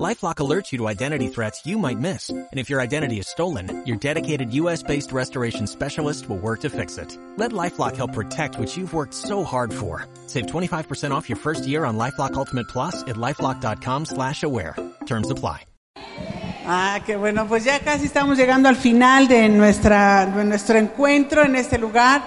LifeLock alerts you to identity threats you might miss. And if your identity is stolen, your dedicated U.S.-based restoration specialist will work to fix it. Let LifeLock help protect what you've worked so hard for. Save 25% off your first year on LifeLock Ultimate Plus at LifeLock.com slash aware. Terms apply. Ah, qué bueno, pues ya casi estamos llegando al final de, nuestra, de nuestro encuentro en este lugar.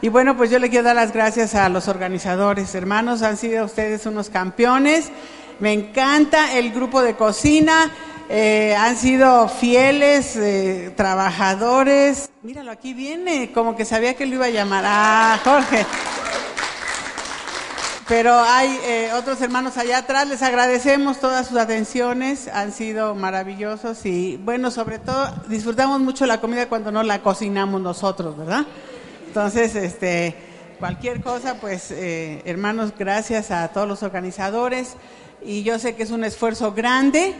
Y bueno, pues yo le quiero dar las gracias a los organizadores. Hermanos, han sido ustedes unos campeones. Me encanta el grupo de cocina. Eh, han sido fieles, eh, trabajadores. Míralo, aquí viene, como que sabía que lo iba a llamar. Ah, Jorge. Pero hay eh, otros hermanos allá atrás, les agradecemos todas sus atenciones, han sido maravillosos y bueno, sobre todo disfrutamos mucho la comida cuando no la cocinamos nosotros, ¿verdad? Entonces, este, cualquier cosa, pues eh, hermanos, gracias a todos los organizadores y yo sé que es un esfuerzo grande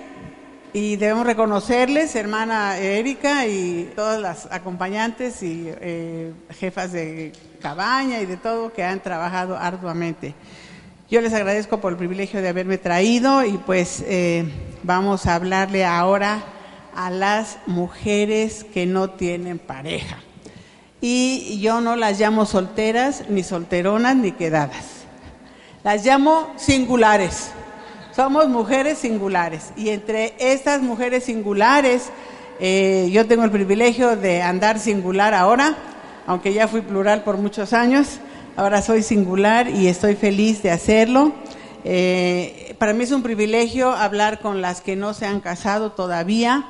y debemos reconocerles, hermana Erika y todas las acompañantes y eh, jefas de cabaña y de todo que han trabajado arduamente. Yo les agradezco por el privilegio de haberme traído y pues eh, vamos a hablarle ahora a las mujeres que no tienen pareja. Y yo no las llamo solteras, ni solteronas, ni quedadas. Las llamo singulares. Somos mujeres singulares. Y entre estas mujeres singulares, eh, yo tengo el privilegio de andar singular ahora, aunque ya fui plural por muchos años. Ahora soy singular y estoy feliz de hacerlo. Eh, para mí es un privilegio hablar con las que no se han casado todavía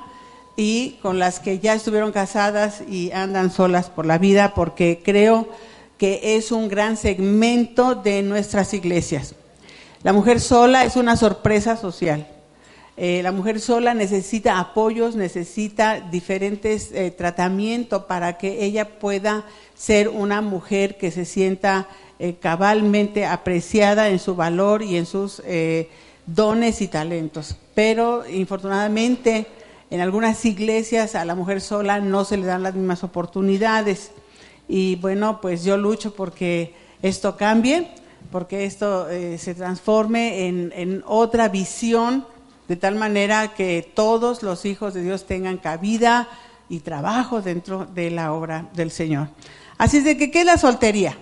y con las que ya estuvieron casadas y andan solas por la vida, porque creo que es un gran segmento de nuestras iglesias. La mujer sola es una sorpresa social. Eh, la mujer sola necesita apoyos, necesita diferentes eh, tratamientos para que ella pueda ser una mujer que se sienta eh, cabalmente apreciada en su valor y en sus dones y talentos. Pero infortunadamente en algunas iglesias a la mujer sola no se le dan las mismas oportunidades. Y bueno, pues yo lucho porque esto cambie, porque esto se transforme en, en otra visión de tal manera que todos los hijos de Dios tengan cabida y trabajo dentro de la obra del Señor. Así es de que, ¿qué es la soltería?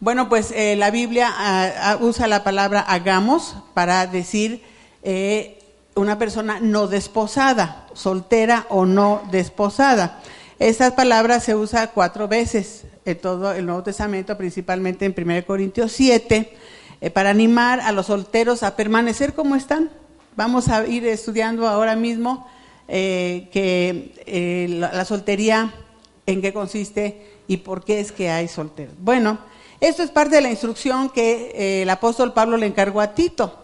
Bueno, pues eh, la Biblia ah, ah, usa la palabra hagamos para decir eh, una persona no desposada, soltera o no desposada. Esa palabra se usa cuatro veces en todo el Nuevo Testamento, principalmente en 1 Corintios 7, eh, para animar a los solteros a permanecer como están. Vamos a ir estudiando ahora mismo eh, que eh, la, soltería, en qué consiste y por qué es que hay solteros. Bueno, esto es parte de la instrucción que eh, el apóstol Pablo le encargó a Tito.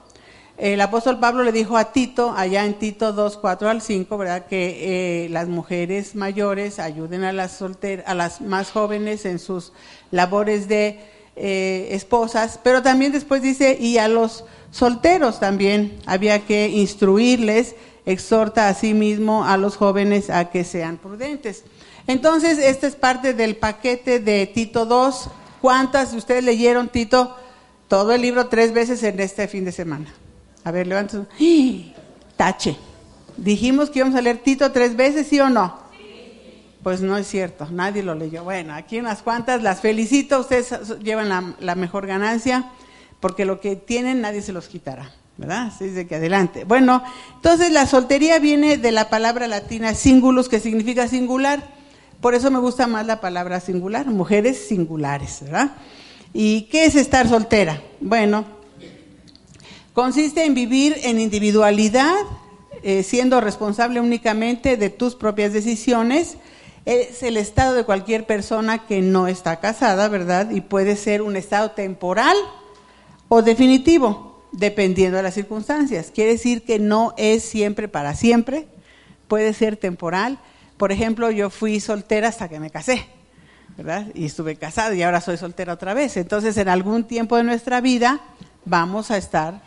El apóstol Pablo le dijo a Tito, allá en Tito 2, 4 al 5, ¿verdad? que las mujeres mayores ayuden a las, solter a las más jóvenes en sus labores de esposas, pero también después dice, y a los solteros también había que instruirles, exhorta a sí mismo a los jóvenes a que sean prudentes. Entonces, esta es parte del paquete de Tito 2. ¿Cuántas de ustedes leyeron Tito todo el libro tres veces en este fin de semana? A ver, levanten. ¡Ah! Tache. Dijimos que íbamos a leer Tito tres veces, ¿sí o no? Pues no es cierto, nadie lo leyó. Bueno, aquí unas cuantas, las felicito, ustedes llevan la, la mejor ganancia porque lo que tienen nadie se los quitará, ¿verdad? Así de que adelante. Bueno, entonces la soltería viene de la palabra latina singulus, que significa singular. Por eso me gusta más la palabra singular, mujeres singulares, ¿verdad? ¿Y qué es estar soltera? Bueno, consiste en vivir en individualidad, eh, siendo responsable únicamente de tus propias decisiones. Es el estado de cualquier persona que no está casada, ¿verdad? Y puede ser un estado temporal o definitivo, dependiendo de las circunstancias. Quiere decir que no es siempre para siempre, puede ser temporal. Por ejemplo, yo fui soltera hasta que me casé, ¿verdad? Y estuve casada y ahora soy soltera otra vez. Entonces, en algún tiempo de nuestra vida vamos a estar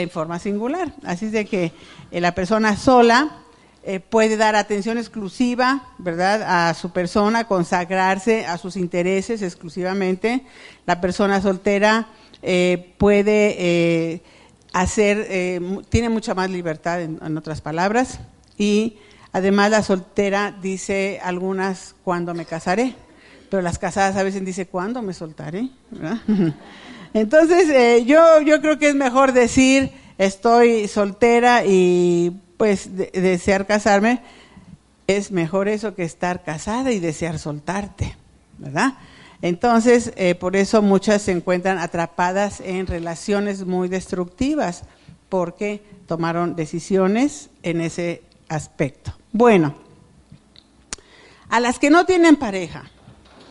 en forma singular. Así es de que eh, la persona sola eh, puede dar atención exclusiva, ¿verdad?, a su persona, consagrarse a sus intereses exclusivamente. La persona soltera eh, puede hacer, tiene mucha más libertad, en, otras palabras, y además la soltera dice algunas cuando me casaré, pero las casadas a veces dice cuándo me soltaré, ¿verdad? Entonces, eh, yo, yo creo que es mejor decir, estoy soltera y pues desear casarme, es mejor eso que estar casada y desear soltarte, ¿verdad? Entonces, eh, por eso muchas se encuentran atrapadas en relaciones muy destructivas, porque tomaron decisiones en ese aspecto. Bueno, a las que no tienen pareja,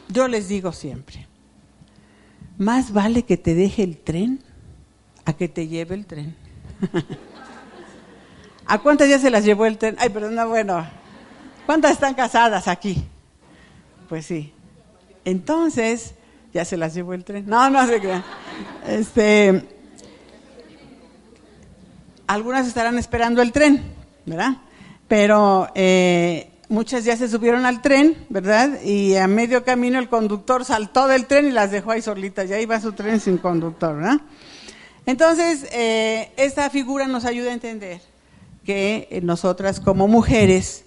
yo les digo siempre, más vale que te deje el tren a que te lleve el tren. ¿A cuántas ya se las llevó el tren? Ay, perdón, no, bueno. ¿Cuántas están casadas aquí? Pues sí. Entonces, ya se las llevó el tren. No, no se crean. Este, algunas estarán esperando el tren, ¿verdad? Pero eh, muchas ya se subieron al tren, ¿verdad? Y a medio camino el conductor saltó del tren y las dejó ahí solitas. Ya iba su tren sin conductor, ¿verdad? Entonces, eh, esta figura nos ayuda a entender que eh, nosotras como mujeres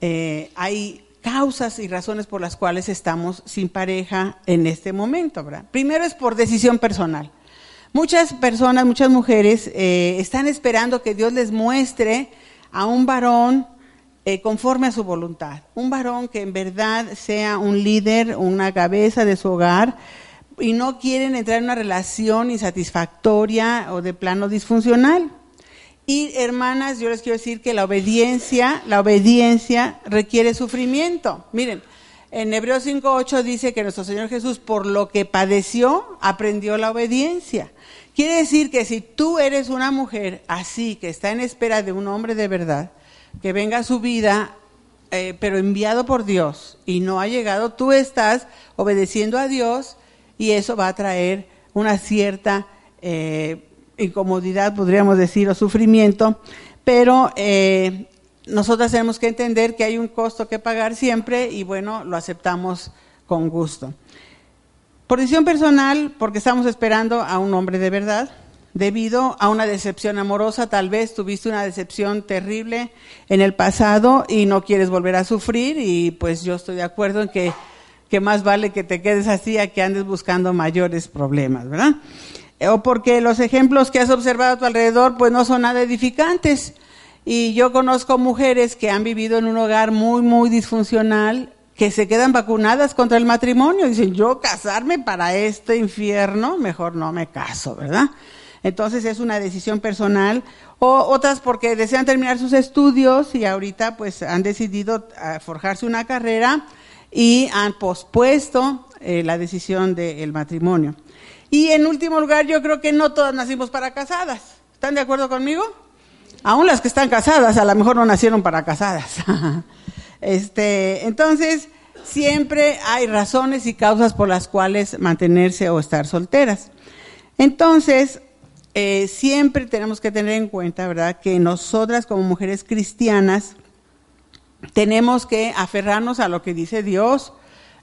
eh, hay causas y razones por las cuales estamos sin pareja en este momento, ¿verdad? Primero es por decisión personal. Muchas personas, muchas mujeres están esperando que Dios les muestre a un varón eh, conforme a su voluntad. Un varón que en verdad sea un líder, una cabeza de su hogar y no quieren entrar en una relación insatisfactoria o de plano disfuncional. Y hermanas, yo les quiero decir que la obediencia, la obediencia requiere sufrimiento. Miren, en Hebreos 5.8 dice que nuestro Señor Jesús, por lo que padeció, aprendió la obediencia. Quiere decir que si tú eres una mujer así, que está en espera de un hombre de verdad, que venga su vida, eh, pero enviado por Dios y no ha llegado, tú estás obedeciendo a Dios y eso va a traer una cierta eh, incomodidad, podríamos decir, o sufrimiento, pero eh, nosotras tenemos que entender que hay un costo que pagar siempre y bueno, lo aceptamos con gusto. Por decisión personal, porque estamos esperando a un hombre de verdad, debido a una decepción amorosa. Tal vez tuviste una decepción terrible en el pasado y no quieres volver a sufrir y pues yo estoy de acuerdo en que, que más vale que te quedes así a que andes buscando mayores problemas, ¿verdad? O porque los ejemplos que has observado a tu alrededor pues no son nada edificantes. Y yo conozco mujeres que han vivido en un hogar muy, muy disfuncional, que se quedan vacunadas contra el matrimonio. Dicen, yo casarme para este infierno, mejor no me caso, ¿verdad? Entonces es una decisión personal. O otras porque desean terminar sus estudios y ahorita pues han decidido ah, forjarse una carrera y han pospuesto eh, la decisión del matrimonio. Y en último lugar, yo creo que no todas nacimos para casadas. ¿Están de acuerdo conmigo? Aún las que están casadas, a lo mejor no nacieron para casadas. este, entonces, siempre hay razones y causas por las cuales mantenerse o estar solteras. Entonces, eh, siempre tenemos que tener en cuenta, ¿verdad?, que nosotras como mujeres cristianas tenemos que aferrarnos a lo que dice Dios,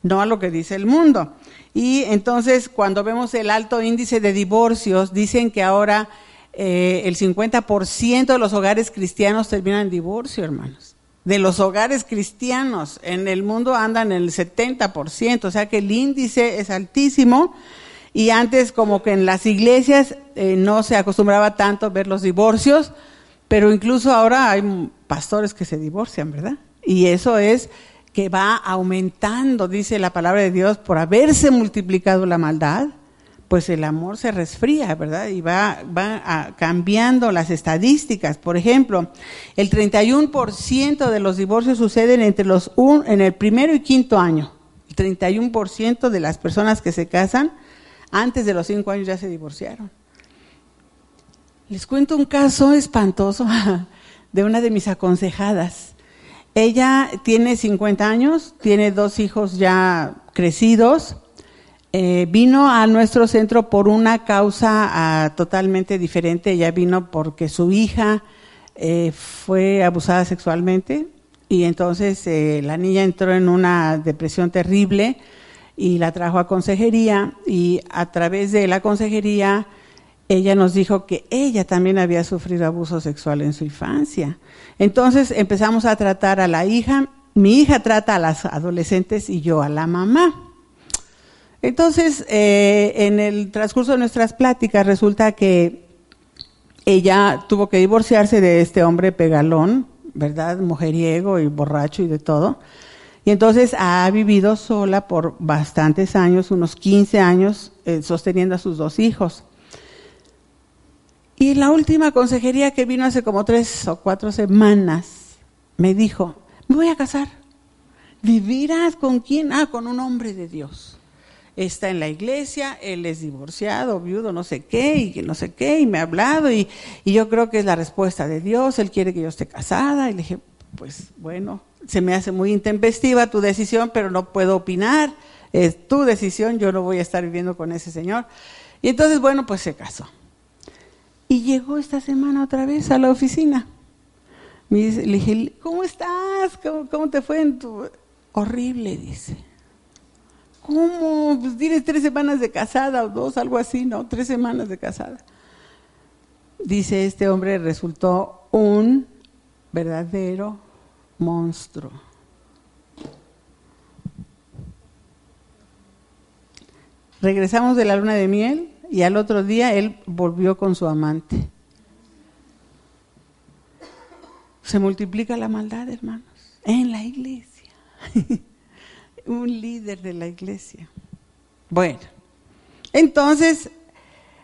no a lo que dice el mundo. Y entonces, cuando vemos el alto índice de divorcios, dicen que ahora eh, el 50% de los hogares cristianos terminan en divorcio, hermanos. De los hogares cristianos en el mundo andan el 70%, o sea que el índice es altísimo. Y antes como que en las iglesias eh, no se acostumbraba tanto ver los divorcios, pero incluso ahora hay pastores que se divorcian, ¿verdad? Y eso es que va aumentando, dice la palabra de Dios, por haberse multiplicado la maldad, pues el amor se resfría, ¿verdad? Y va, va cambiando las estadísticas. Por ejemplo, el 31% de los divorcios suceden entre los un, en el primero y quinto año. El 31% de las personas que se casan antes de los cinco años ya se divorciaron. Les cuento un caso espantoso de una de mis aconsejadas. Ella tiene 50 años, tiene dos hijos ya crecidos, eh, vino a nuestro centro por una causa ah, totalmente diferente. Ella vino porque su hija eh, fue abusada sexualmente y entonces eh, la niña entró en una depresión terrible y la trajo a consejería y a través de la consejería ella nos dijo que ella también había sufrido abuso sexual en su infancia. Entonces empezamos a tratar a la hija, mi hija trata a las adolescentes y yo a la mamá. Entonces, eh, en el transcurso de nuestras pláticas resulta que ella tuvo que divorciarse de este hombre pegalón, ¿verdad? Mujeriego y borracho y de todo. Y entonces ha vivido sola por bastantes años, unos 15 años, eh, sosteniendo a sus dos hijos. Y la última consejería que vino hace como tres o cuatro semanas, me dijo, me voy a casar. ¿Vivirás con quién? Ah, con un hombre de Dios está en la iglesia, él es divorciado, viudo, no sé qué, y no sé qué, y me ha hablado, y, yo creo que es la respuesta de Dios, él quiere que yo esté casada, y le dije, pues bueno, se me hace muy intempestiva tu decisión, pero no puedo opinar, es tu decisión, yo no voy a estar viviendo con ese señor. Y entonces, bueno, pues se casó. Y llegó esta semana otra vez a la oficina. Me dice, le dije, ¿cómo estás? ¿Cómo, cómo te fue en tu...? Horrible, dice ¿Cómo? Pues tienes tres semanas de casada o dos, algo así, ¿no? Tres semanas de casada. Dice, este hombre resultó un verdadero monstruo. Regresamos de la luna de miel y al otro día él volvió con su amante. Se multiplica la maldad, hermanos, en la iglesia. un líder de la iglesia. Bueno, entonces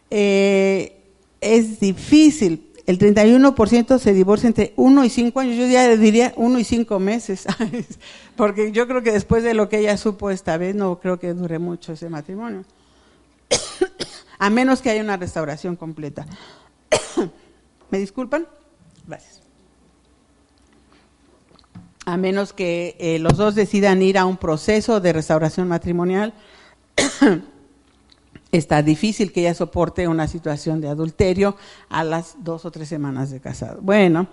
eh, es difícil. El 31% se divorcia entre 1 y 5 años. Yo ya diría 1 y 5 meses. Porque yo creo que después de lo que ella supo esta vez, no creo que dure mucho ese matrimonio. A menos que haya una restauración completa. ¿Me disculpan? Gracias a menos que eh, los dos decidan ir a un proceso de restauración matrimonial, está difícil que ella soporte una situación de adulterio a las dos o tres semanas de casado. Bueno,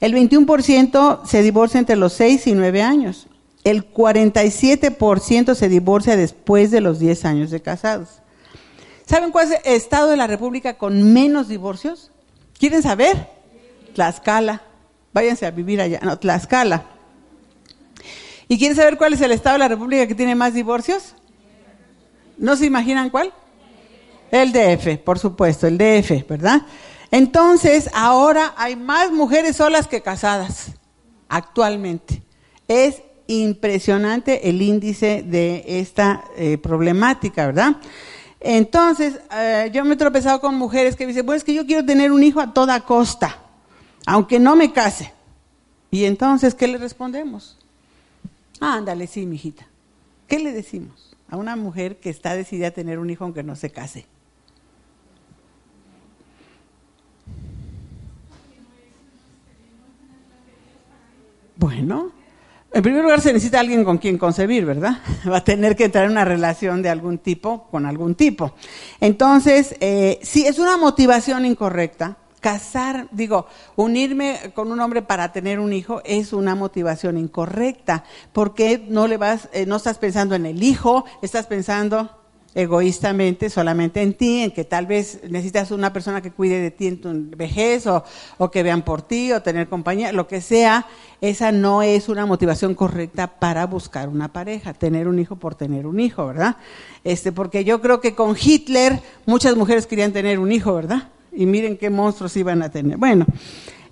el 21% se divorcia entre los 6 y 9 años. El 47% se divorcia después de los 10 años de casados. ¿Saben cuál es el estado de la República con menos divorcios? ¿Quieren saber? Tlaxcala. Váyanse a vivir allá. No, Tlaxcala. ¿Y quieren saber cuál es el estado de la República que tiene más divorcios? ¿No se imaginan cuál? El DF, por supuesto, el DF, ¿verdad? Entonces, ahora hay más mujeres solas que casadas, actualmente. Es impresionante el índice de esta eh, problemática, ¿verdad? Entonces, eh, yo me he tropezado con mujeres que dicen, pues es que yo quiero tener un hijo a toda costa, aunque no me case. Y entonces, ¿qué le respondemos? ándale, sí, mijita. ¿Qué le decimos a una mujer que está decidida a tener un hijo aunque no se case? Bueno, en primer lugar se necesita alguien con quien concebir, ¿verdad? Va a tener que entrar en una relación de algún tipo con algún tipo. Entonces, eh, si es una motivación incorrecta, casar, digo, unirme con un hombre para tener un hijo es una motivación incorrecta, porque no le vas, eh, no estás pensando en el hijo, estás pensando egoístamente solamente en ti, en que tal vez necesitas una persona que cuide de ti en tu vejez o, o que vean por ti o tener compañía, lo que sea, esa no es una motivación correcta para buscar una pareja, tener un hijo por tener un hijo, ¿verdad? Este, porque yo creo que con Hitler muchas mujeres querían tener un hijo, ¿verdad? y miren qué monstruos iban a tener. Bueno,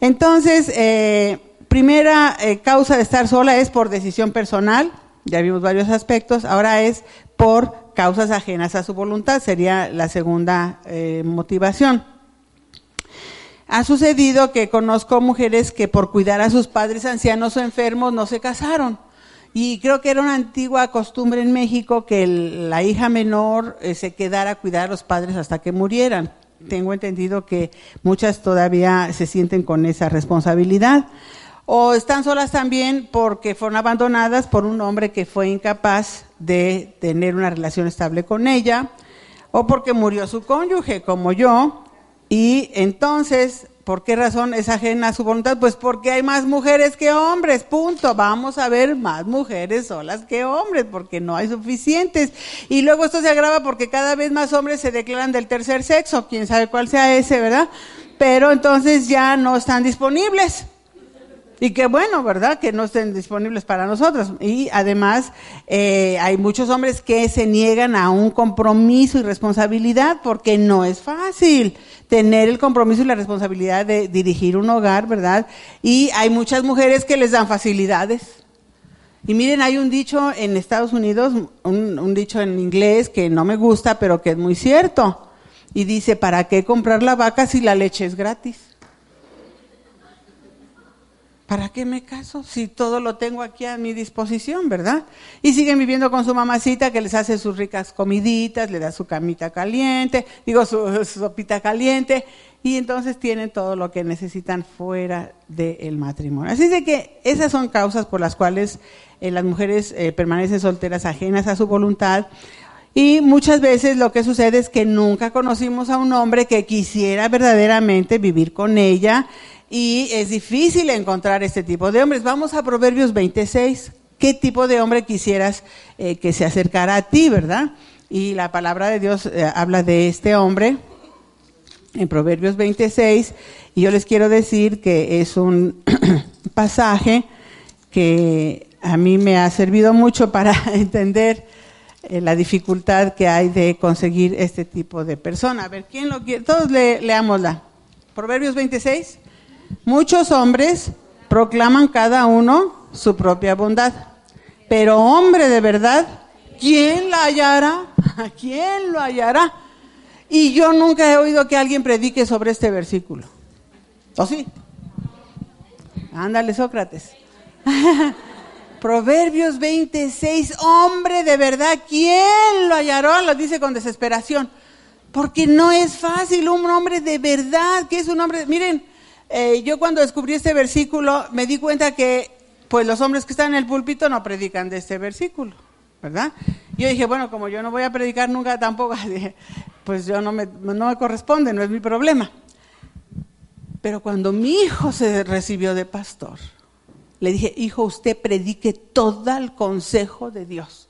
entonces, eh, primera eh, causa de estar sola es por decisión personal, ya vimos varios aspectos, ahora es por causas ajenas a su voluntad, sería la segunda eh, motivación. Ha sucedido que conozco mujeres que por cuidar a sus padres ancianos o enfermos no se casaron. Y creo que era una antigua costumbre en México que la hija menor se quedara a cuidar a los padres hasta que murieran tengo entendido que muchas todavía se sienten con esa responsabilidad. O están solas también porque fueron abandonadas por un hombre que fue incapaz de tener una relación estable con ella, o porque murió su cónyuge, como yo, y entonces, ¿por qué razón es ajena a su voluntad? Pues porque hay más mujeres que hombres, punto. Vamos a ver más mujeres solas que hombres, porque no hay suficientes. Y luego esto se agrava porque cada vez más hombres se declaran del tercer sexo, quién sabe cuál sea ese, ¿verdad? Pero entonces ya no están disponibles. Y qué bueno, ¿verdad? Que no estén disponibles para nosotros. Y además eh, hay muchos hombres que se niegan a un compromiso y responsabilidad porque no es fácil tener el compromiso y la responsabilidad de dirigir un hogar, ¿verdad? Y hay muchas mujeres que les dan facilidades. Y miren, hay un dicho en Estados Unidos, un, un dicho en inglés que no me gusta, pero que es muy cierto. Y dice, ¿para qué comprar la vaca si la leche es gratis? ¿Para qué me caso si todo lo tengo aquí a mi disposición, verdad? Y siguen viviendo con su mamacita que les hace sus ricas comiditas, le da su camita caliente, digo su, sopita caliente, y entonces tienen todo lo que necesitan fuera del matrimonio. Así de que esas son causas por las cuales eh, las mujeres eh, permanecen solteras ajenas a su voluntad. Y muchas veces lo que sucede es que nunca conocimos a un hombre que quisiera verdaderamente vivir con ella y es difícil encontrar este tipo de hombres. Vamos a Proverbios 26. ¿Qué tipo de hombre quisieras eh, que se acercara a ti, verdad? Y la palabra de Dios eh, habla de este hombre en Proverbios 26 y yo les quiero decir que es un pasaje que a mí me ha servido mucho para entender eh, la dificultad que hay de conseguir este tipo de persona. A ver, ¿quién lo quiere? Todos le, leámosla. Proverbios 26. Muchos hombres proclaman cada uno su propia bondad, pero hombre de verdad, ¿quién la hallará? ¿Quién lo hallará? Y yo nunca he oído que alguien predique sobre este versículo. ¿O sí? Ándale, Sócrates. Proverbios 26, hombre de verdad, ¿quién lo hallará? Lo dice con desesperación. Porque no es fácil un hombre de verdad, que es un hombre, miren, eh, yo cuando descubrí este versículo me di cuenta que pues los hombres que están en el púlpito no predican de este versículo, ¿verdad? Yo dije, bueno, como yo no voy a predicar nunca tampoco, pues yo no me, no me corresponde, no es mi problema. Pero cuando mi hijo se recibió de pastor, le dije, hijo, usted predique todo el consejo de Dios.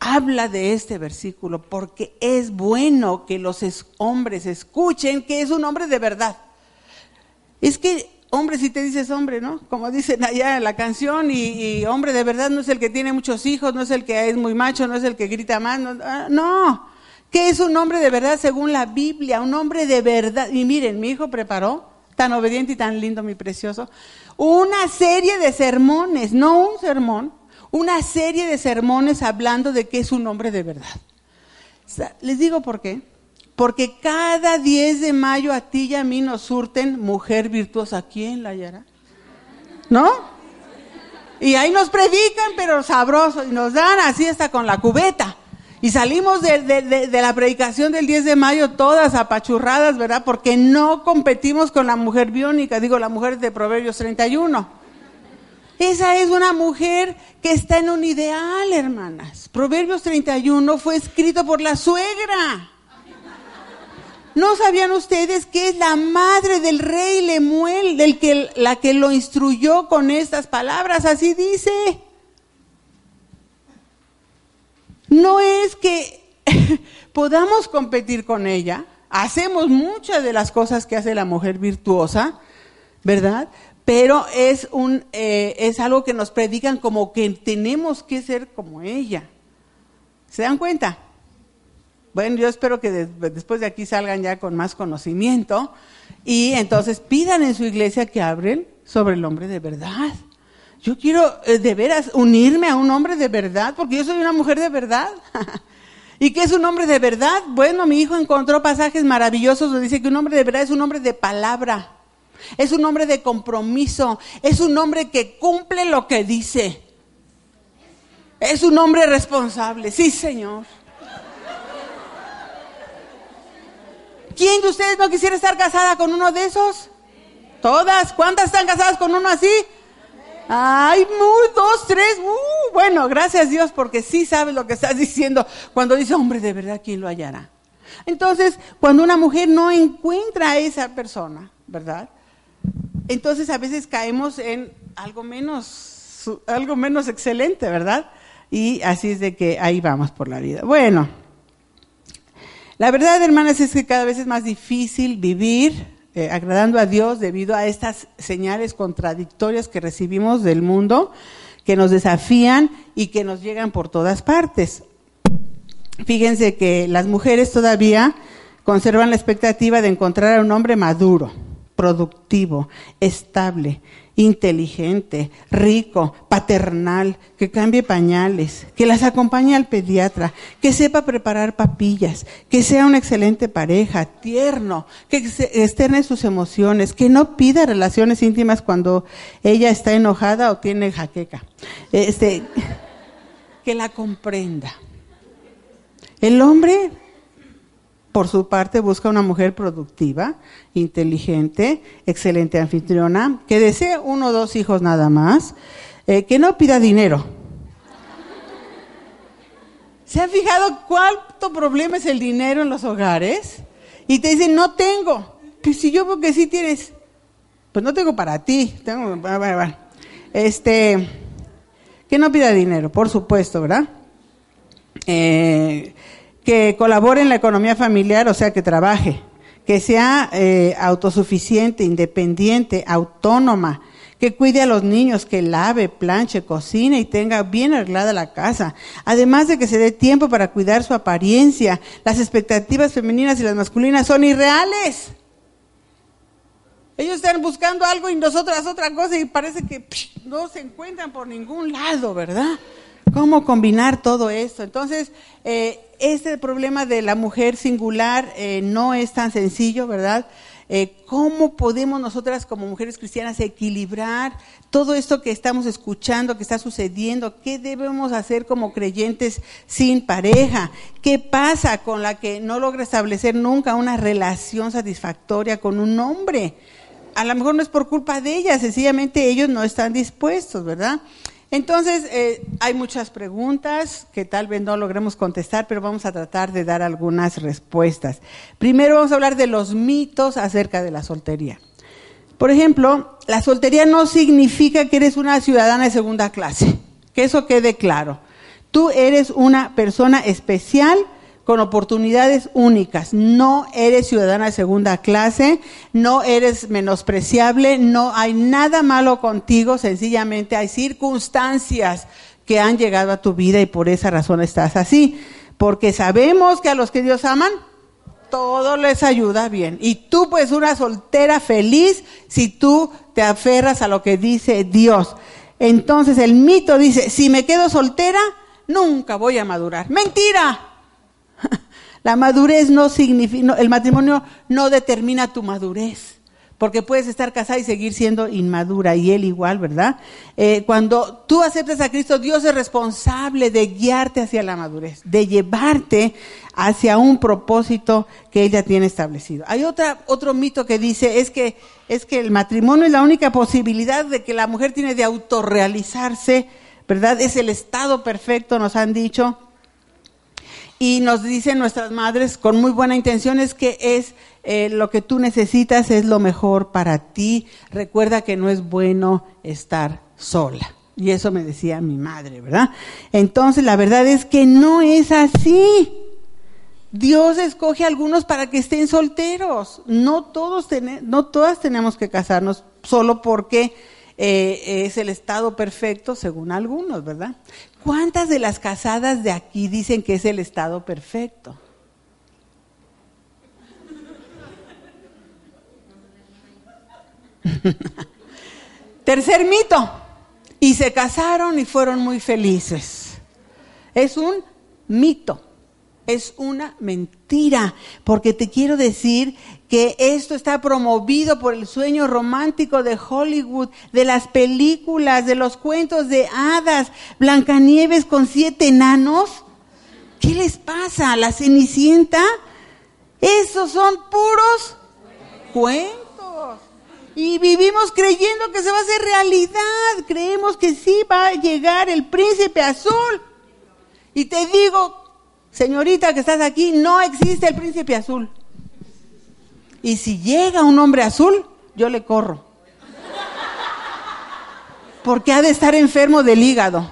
Habla de este versículo porque es bueno que los hombres escuchen que es un hombre de verdad. Es que hombre si te dices hombre, ¿no? Como dicen allá en la canción, y, hombre de verdad no es el que tiene muchos hijos, no es el que es muy macho, no es el que grita más, no, ah, no. ¿Qué es un hombre de verdad según la Biblia? Un hombre de verdad. Y miren, mi hijo preparó, tan obediente y tan lindo, mi precioso, una serie de sermones, no un sermón, una serie de sermones hablando de qué es un hombre de verdad. Les digo por qué porque cada 10 de mayo a ti y a mí nos surten mujer virtuosa. ¿Quién la hallará? ¿No? Y ahí nos predican, pero sabroso, y nos dan así hasta con la cubeta. Y salimos de, de, la predicación del 10 de mayo todas apachurradas, ¿verdad? Porque no competimos con la mujer biónica, digo, la mujer de Proverbios 31. Esa es una mujer que está en un ideal, hermanas. Proverbios 31 fue escrito por la suegra. ¿No sabían ustedes que es la madre del rey Lemuel, del que, la que lo instruyó con estas palabras? Así dice. No es que podamos competir con ella. Hacemos muchas de las cosas que hace la mujer virtuosa, ¿verdad? Pero es, un, eh, es algo que nos predican como que tenemos que ser como ella. ¿Se dan cuenta? Bueno, yo espero que después de aquí salgan ya con más conocimiento y entonces pidan en su iglesia que abren sobre el hombre de verdad. Yo quiero eh, de veras unirme a un hombre de verdad porque yo soy una mujer de verdad. ¿Y qué es un hombre de verdad? Bueno, mi hijo encontró pasajes maravillosos donde dice que un hombre de verdad es un hombre de palabra, es un hombre de compromiso, es un hombre que cumple lo que dice, es un hombre responsable, sí Señor. ¿Quién de ustedes no quisiera estar casada con uno de esos? ¿Todas? ¿Cuántas están casadas con uno así? Ay, muy, dos, tres, uh, bueno, gracias Dios porque sí sabes lo que estás diciendo cuando dice, hombre, de verdad, ¿quién lo hallará? Entonces, cuando una mujer no encuentra a esa persona, ¿verdad? Entonces a veces caemos en algo menos, algo menos excelente, ¿verdad? Y así es de que ahí vamos por la vida. Bueno, la verdad, hermanas, es que cada vez es más difícil vivir eh, agradando a Dios debido a estas señales contradictorias que recibimos del mundo, que nos desafían y que nos llegan por todas partes. Fíjense que las mujeres todavía conservan la expectativa de encontrar a un hombre maduro, productivo, estable, inteligente, rico, paternal, que cambie pañales, que las acompañe al pediatra, que sepa preparar papillas, que sea una excelente pareja, tierno, que externe sus emociones, que no pida relaciones íntimas cuando ella está enojada o tiene jaqueca. Este, que la comprenda. El hombre por su parte, busca una mujer productiva, inteligente, excelente anfitriona, que desee uno o dos hijos nada más, eh, que no pida dinero. ¿Se han fijado cuánto problema es el dinero en los hogares? Y te dicen, no tengo. Pues si yo porque sí tienes, pues no tengo para ti. Tengo, este, que no pida dinero, por supuesto, ¿verdad? Eh, que colabore en la economía familiar, o sea, que trabaje, que sea eh, autosuficiente, independiente, autónoma, que cuide a los niños, que lave, planche, cocine y tenga bien arreglada la casa. Además de que se dé tiempo para cuidar su apariencia. Las expectativas femeninas y las masculinas son irreales. Ellos están buscando algo y nosotras otra cosa y parece que no se encuentran por ningún lado, ¿verdad? ¿Cómo combinar todo esto? Entonces, eh, este problema de la mujer singular eh, no es tan sencillo, ¿verdad? Eh, ¿Cómo podemos nosotras como mujeres cristianas equilibrar todo esto que estamos escuchando, que está sucediendo? ¿Qué debemos hacer como creyentes sin pareja? ¿Qué pasa con la que no logra establecer nunca una relación satisfactoria con un hombre? A lo mejor no es por culpa de ella, sencillamente ellos no están dispuestos, ¿verdad? Entonces, eh, hay muchas preguntas que tal vez no logremos contestar, pero vamos a tratar de dar algunas respuestas. Primero vamos a hablar de los mitos acerca de la soltería. Por ejemplo, la soltería no significa que eres una ciudadana de segunda clase, que eso quede claro. Tú eres una persona especial con oportunidades únicas. No eres ciudadana de segunda clase, no eres menospreciable, no hay nada malo contigo, sencillamente hay circunstancias que han llegado a tu vida y por esa razón estás así. Porque sabemos que a los que Dios aman, todo les ayuda bien. Y tú pues una soltera feliz si tú te aferras a lo que dice Dios. Entonces el mito dice, si me quedo soltera, nunca voy a madurar. Mentira. La madurez no significa, el matrimonio no determina tu madurez, porque puedes estar casada y seguir siendo inmadura, y él igual, ¿verdad? Eh, cuando tú aceptas a Cristo, Dios es responsable de guiarte hacia la madurez, de llevarte hacia un propósito que ella tiene establecido. Hay otra, otro mito que dice, es que, es que el matrimonio es la única posibilidad de que la mujer tiene de autorrealizarse, ¿verdad? Es el estado perfecto, nos han dicho y nos dicen nuestras madres con muy buena intención es que es eh, lo que tú necesitas es lo mejor para ti. Recuerda que no es bueno estar sola. Y eso me decía mi madre, ¿verdad? Entonces la verdad es que no es así. Dios escoge a algunos para que estén solteros. No todos no todas tenemos que casarnos solo porque eh, es el estado perfecto según algunos, ¿verdad? ¿Cuántas de las casadas de aquí dicen que es el estado perfecto? Tercer mito. Y se casaron y fueron muy felices. Es un mito. Es una mentira. Porque te quiero decir que esto está promovido por el sueño romántico de Hollywood, de las películas, de los cuentos de hadas, Blancanieves con siete enanos. ¿Qué les pasa? ¿La Cenicienta? Esos son puros cuentos. Y vivimos creyendo que se va a hacer realidad. Creemos que sí va a llegar el príncipe azul. Y te digo, señorita que estás aquí, no existe el príncipe azul. Y si llega un hombre azul, yo le corro. Porque ha de estar enfermo del hígado.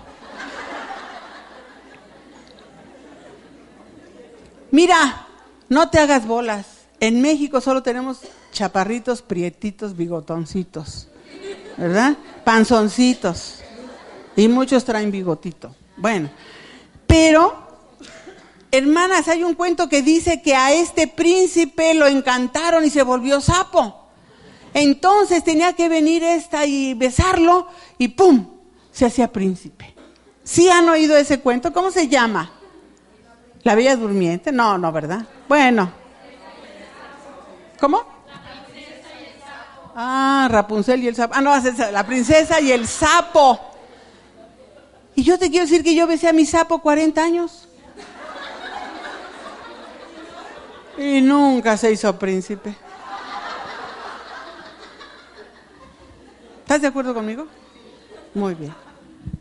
Mira, no te hagas bolas. En México solo tenemos chaparritos, prietitos, bigotoncitos. ¿Verdad? Panzoncitos. Y muchos traen bigotito. Bueno, pero, hermanas, hay un cuento que dice que a este príncipe lo encantaron y se volvió sapo. Entonces tenía que venir esta y besarlo y ¡pum! Se hacía príncipe. ¿Sí han oído ese cuento? ¿Cómo se llama? ¿La Bella Durmiente? No, no, ¿verdad? Bueno. ¿Cómo? Ah, Rapunzel y el sapo. Ah, no, la princesa y el sapo. Y yo te quiero decir que yo besé a mi sapo 40 años. Y nunca se hizo príncipe. ¿Estás de acuerdo conmigo? Muy bien.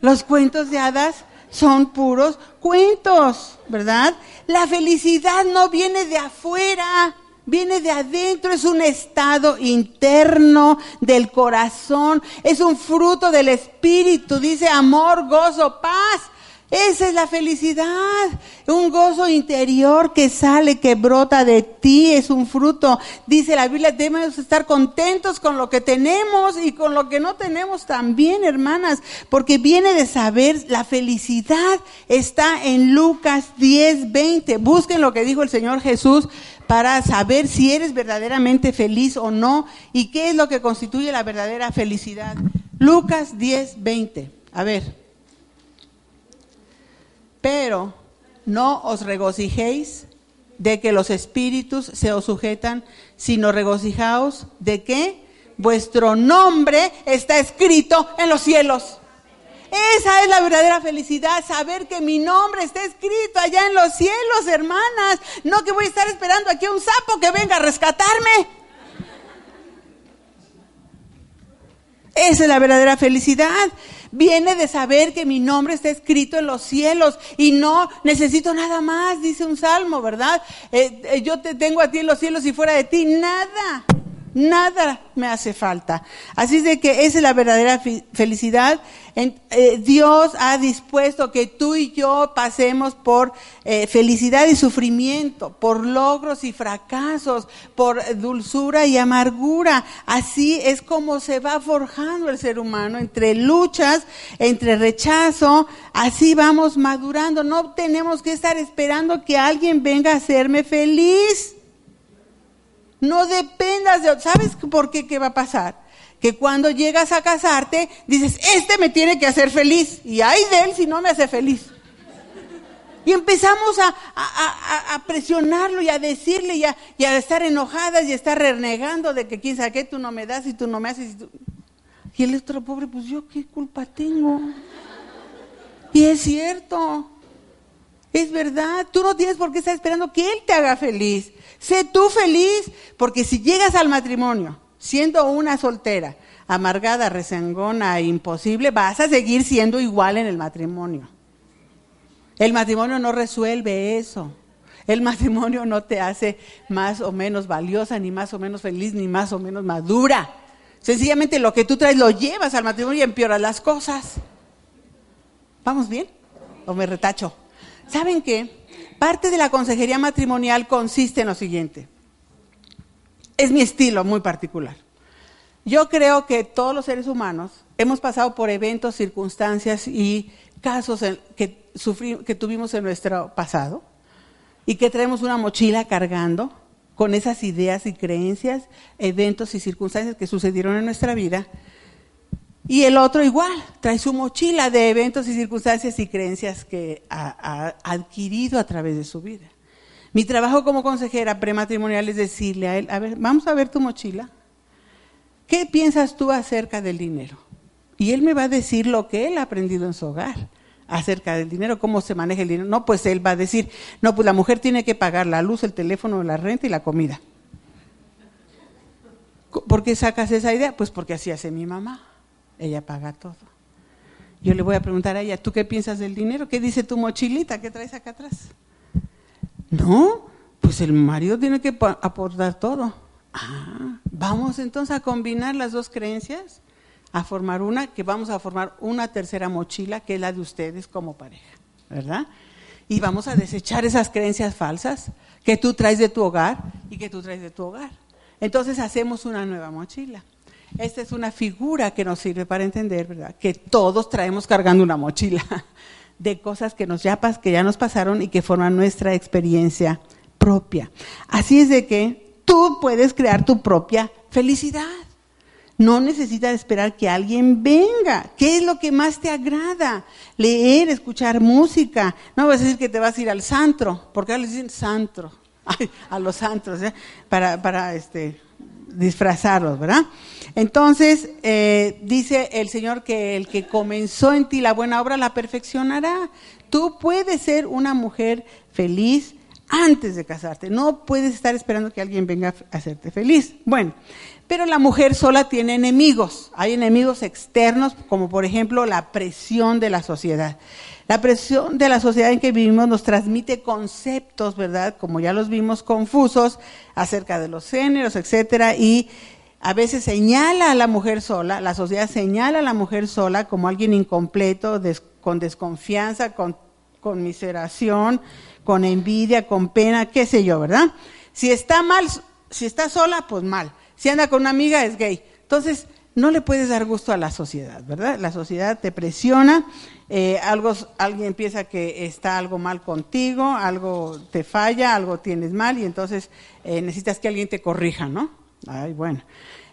Los cuentos de hadas son puros cuentos, ¿verdad? La felicidad no viene de afuera, viene de adentro, es un estado interno del corazón, es un fruto del espíritu, dice amor, gozo, paz. Esa es la felicidad, un gozo interior que sale, que brota de ti, es un fruto. Dice la Biblia, debemos estar contentos con lo que tenemos y con lo que no tenemos también, hermanas, porque viene de saber, la felicidad está en Lucas 10, 20. Busquen lo que dijo el Señor Jesús para saber si eres verdaderamente feliz o no y qué es lo que constituye la verdadera felicidad. Lucas 10, 20. A ver pero no os regocijéis de que los espíritus se os sujetan, sino regocijaos de que vuestro nombre está escrito en los cielos. Esa es la verdadera felicidad, saber que mi nombre está escrito allá en los cielos, hermanas. No que voy a estar esperando aquí a un sapo que venga a rescatarme. Esa es la verdadera felicidad viene de saber que mi nombre está escrito en los cielos y no necesito nada más, dice un salmo, ¿verdad? Eh, eh, yo te tengo a ti en los cielos y fuera de ti, nada. Nada me hace falta. Así de que esa es la verdadera felicidad. Eh, Dios ha dispuesto que tú y yo pasemos por eh, felicidad y sufrimiento, por logros y fracasos, por dulzura y amargura. Así es como se va forjando el ser humano, entre luchas, entre rechazo. Así vamos madurando. No tenemos que estar esperando que alguien venga a hacerme feliz. No dependas de... ¿Sabes por qué? ¿Qué va a pasar? Que cuando llegas a casarte, dices, este me tiene que hacer feliz. Y ay de él si no me hace feliz. Y empezamos a, presionarlo y a decirle y a, estar enojadas y a estar renegando de que quién sabe qué tú no me das y tú no me haces. Y, y el otro pobre, pues yo qué culpa tengo. Y es cierto. Es verdad, tú no tienes por qué estar esperando que Él te haga feliz. Sé tú feliz, porque si llegas al matrimonio siendo una soltera, amargada, rezangona e imposible, vas a seguir siendo igual en el matrimonio. El matrimonio no resuelve eso. El matrimonio no te hace más o menos valiosa, ni más o menos feliz, ni más o menos madura. Sencillamente lo que tú traes lo llevas al matrimonio y empeoras las cosas. ¿Vamos bien? ¿O me retacho? ¿Saben qué? Parte de la consejería matrimonial consiste en lo siguiente. Es mi estilo muy particular. Yo creo que todos los seres humanos hemos pasado por eventos, circunstancias y casos que, que tuvimos en nuestro pasado y que traemos una mochila cargando con esas ideas y creencias, eventos y circunstancias que sucedieron en nuestra vida y el otro igual, trae su mochila de eventos y circunstancias y creencias que ha, adquirido a través de su vida. Mi trabajo como consejera prematrimonial es decirle a él, a ver, vamos a ver tu mochila. ¿Qué piensas tú acerca del dinero? Y él me va a decir lo que él ha aprendido en su hogar acerca del dinero, cómo se maneja el dinero. No, pues él va a decir, no, pues la mujer tiene que pagar la luz, el teléfono, la renta y la comida. ¿Por qué sacas esa idea? Pues porque así hace mi mamá. Ella paga todo. Yo le voy a preguntar a ella, ¿tú qué piensas del dinero? ¿Qué dice tu mochilita? ¿Qué traes acá atrás? No, pues el marido tiene que aportar todo. Ah, vamos entonces a combinar las dos creencias, a formar una, que vamos a formar una tercera mochila, que es la de ustedes como pareja, ¿verdad? Y vamos a desechar esas creencias falsas que tú traes de tu hogar y que tú traes de tu hogar. Entonces hacemos una nueva mochila. Esta es una figura que nos sirve para entender, ¿verdad? Que todos traemos cargando una mochila de cosas que nos ya, que ya nos pasaron y que forman nuestra experiencia propia. Así es de que tú puedes crear tu propia felicidad. No necesitas esperar que alguien venga. ¿Qué es lo que más te agrada? Leer, escuchar música. No vas a decir que te vas a ir al santro, porque ahora le dicen santro. a los santos, ¿eh? para, para este, disfrazarlos, ¿verdad? Entonces, eh, dice el Señor que el que comenzó en ti la buena obra la perfeccionará. Tú puedes ser una mujer feliz antes de casarte. No puedes estar esperando que alguien venga a hacerte feliz. Bueno, pero la mujer sola tiene enemigos. Hay enemigos externos, como por ejemplo la presión de la sociedad. La presión de la sociedad en que vivimos nos transmite conceptos, ¿verdad? Como ya los vimos, confusos acerca de los géneros, etcétera, y a veces señala a la mujer sola, la sociedad señala a la mujer sola como alguien incompleto, con desconfianza, con conmiseración, con envidia, con pena, qué sé yo, ¿verdad? Si está mal, si está sola, pues mal. Si anda con una amiga, es gay. Entonces, no le puedes dar gusto a la sociedad, ¿verdad? La sociedad te presiona, eh, algo, alguien piensa que está algo mal contigo, algo te falla, algo tienes mal y entonces eh, necesitas que alguien te corrija, ¿no? Ay, bueno.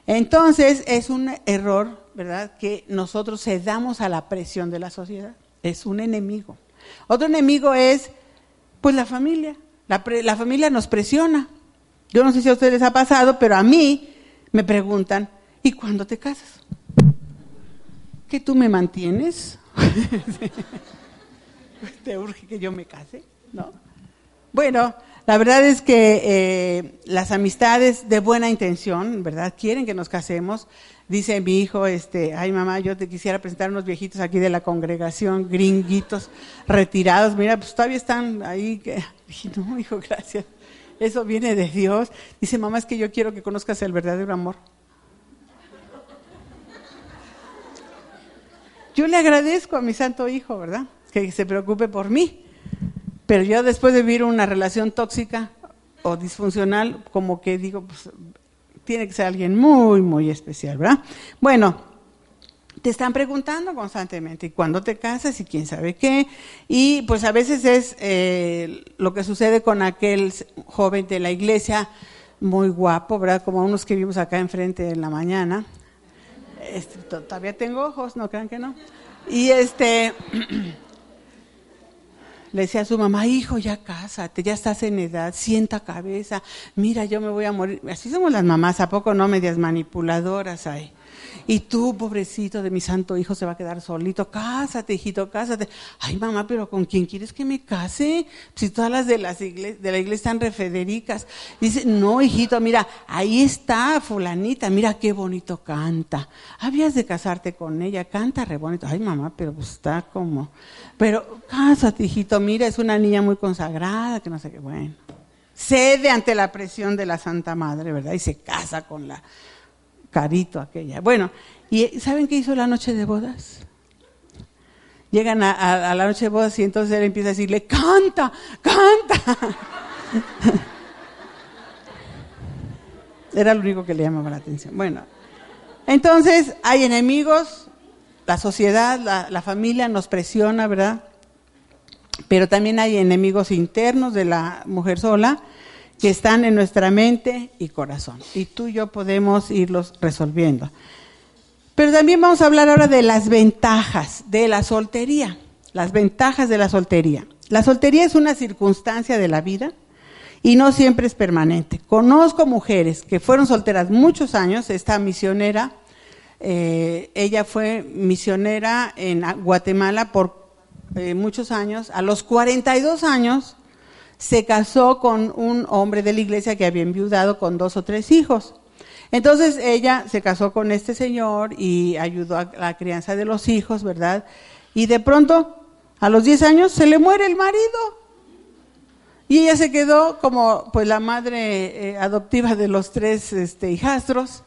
Entonces es un error, ¿verdad? Que nosotros cedamos a la presión de la sociedad. Es un enemigo. Otro enemigo es, pues, la familia. La, la familia nos presiona. Yo no sé si a ustedes ha pasado, pero a mí me preguntan, ¿Y cuándo te casas? ¿Que tú me mantienes? ¿Te urge que yo me case? ¿No? Bueno, la verdad es que eh, las amistades de buena intención, ¿verdad? Quieren que nos casemos. Dice mi hijo, este, ay mamá, yo te quisiera presentar unos viejitos aquí de la congregación, gringuitos, retirados. Mira, pues todavía están ahí. Que... Dije, no, hijo, gracias. Eso viene de Dios. Dice, mamá, es que yo quiero que conozcas el verdadero amor. Yo le agradezco a mi santo hijo, ¿verdad? Que se preocupe por mí. Pero yo después de vivir una relación tóxica o disfuncional, como que digo, pues tiene que ser alguien muy, muy especial, ¿verdad? Bueno, te están preguntando constantemente, ¿y cuándo te casas? Y quién sabe qué. Y pues a veces es eh, lo que sucede con aquel joven de la iglesia, muy guapo, ¿verdad? Como unos que vimos acá enfrente en la mañana, este, todavía tengo ojos, no crean que no. Y este, le decía a su mamá, hijo, ya cásate, ya estás en edad, sienta cabeza, mira, yo me voy a morir. Así somos las mamás, ¿a poco no? Medias manipuladoras hay. Y tú, pobrecito de mi santo hijo, se va a quedar solito. Cásate, hijito, cásate. Ay, mamá, pero ¿con quién quieres que me case? Si todas las de, las de la iglesia están refedericas. Dice, no, hijito, mira, ahí está fulanita, mira qué bonito canta. Habías de casarte con ella, canta re bonito. Ay, mamá, pero está como... Pero cásate, hijito, mira, es una niña muy consagrada, que no sé qué, bueno. Cede ante la presión de la Santa Madre, ¿verdad? Y se casa con la carito aquella. Bueno, ¿y saben qué hizo la noche de bodas? Llegan a, la noche de bodas y entonces él empieza a decirle, canta, canta. Era lo único que le llamaba la atención. Bueno, entonces hay enemigos, la sociedad, la, la familia nos presiona, ¿verdad? Pero también hay enemigos internos de la mujer sola que están en nuestra mente y corazón. Y tú y yo podemos irlos resolviendo. Pero también vamos a hablar ahora de las ventajas de la soltería. Las ventajas de la soltería. La soltería es una circunstancia de la vida y no siempre es permanente. Conozco mujeres que fueron solteras muchos años. Esta misionera, eh, ella fue misionera en Guatemala por eh, muchos años. A los 42 años se casó con un hombre de la iglesia que había enviudado con dos o tres hijos. Entonces ella se casó con este señor y ayudó a la crianza de los hijos, ¿verdad? Y de pronto, a los 10 años, se le muere el marido. Y ella se quedó como pues la madre eh, adoptiva de los tres este, hijastros.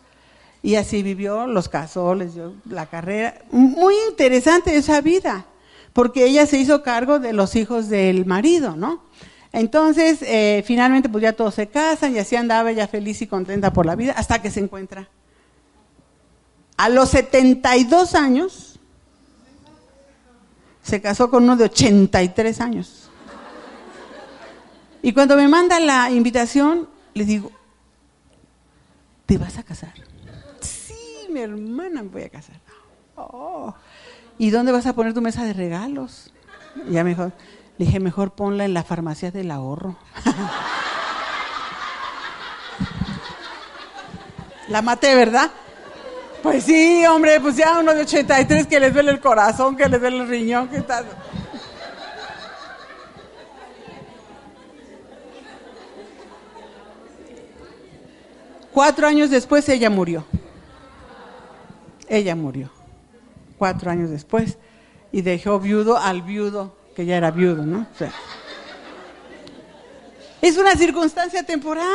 Y así vivió, los casó, les dio la carrera. Muy interesante esa vida, porque ella se hizo cargo de los hijos del marido, ¿no? Entonces, eh, finalmente, pues ya todos se casan y así andaba ella feliz y contenta por la vida hasta que se encuentra. A los 72 años, se casó con uno de 83 años. Y cuando me manda la invitación, le digo, ¿te vas a casar? Sí, mi hermana me voy a casar. Oh. ¿Y dónde vas a poner tu mesa de regalos? ya dije, mejor ponla en la farmacia del ahorro. la maté, ¿verdad? Pues sí, hombre, pues ya uno de 83 que les duele el corazón, que les duele el riñón, que tal. Cuatro años después ella murió. Ella murió. Cuatro años después. Y dejó viudo al viudo que ya era viudo, ¿no? es una circunstancia temporal,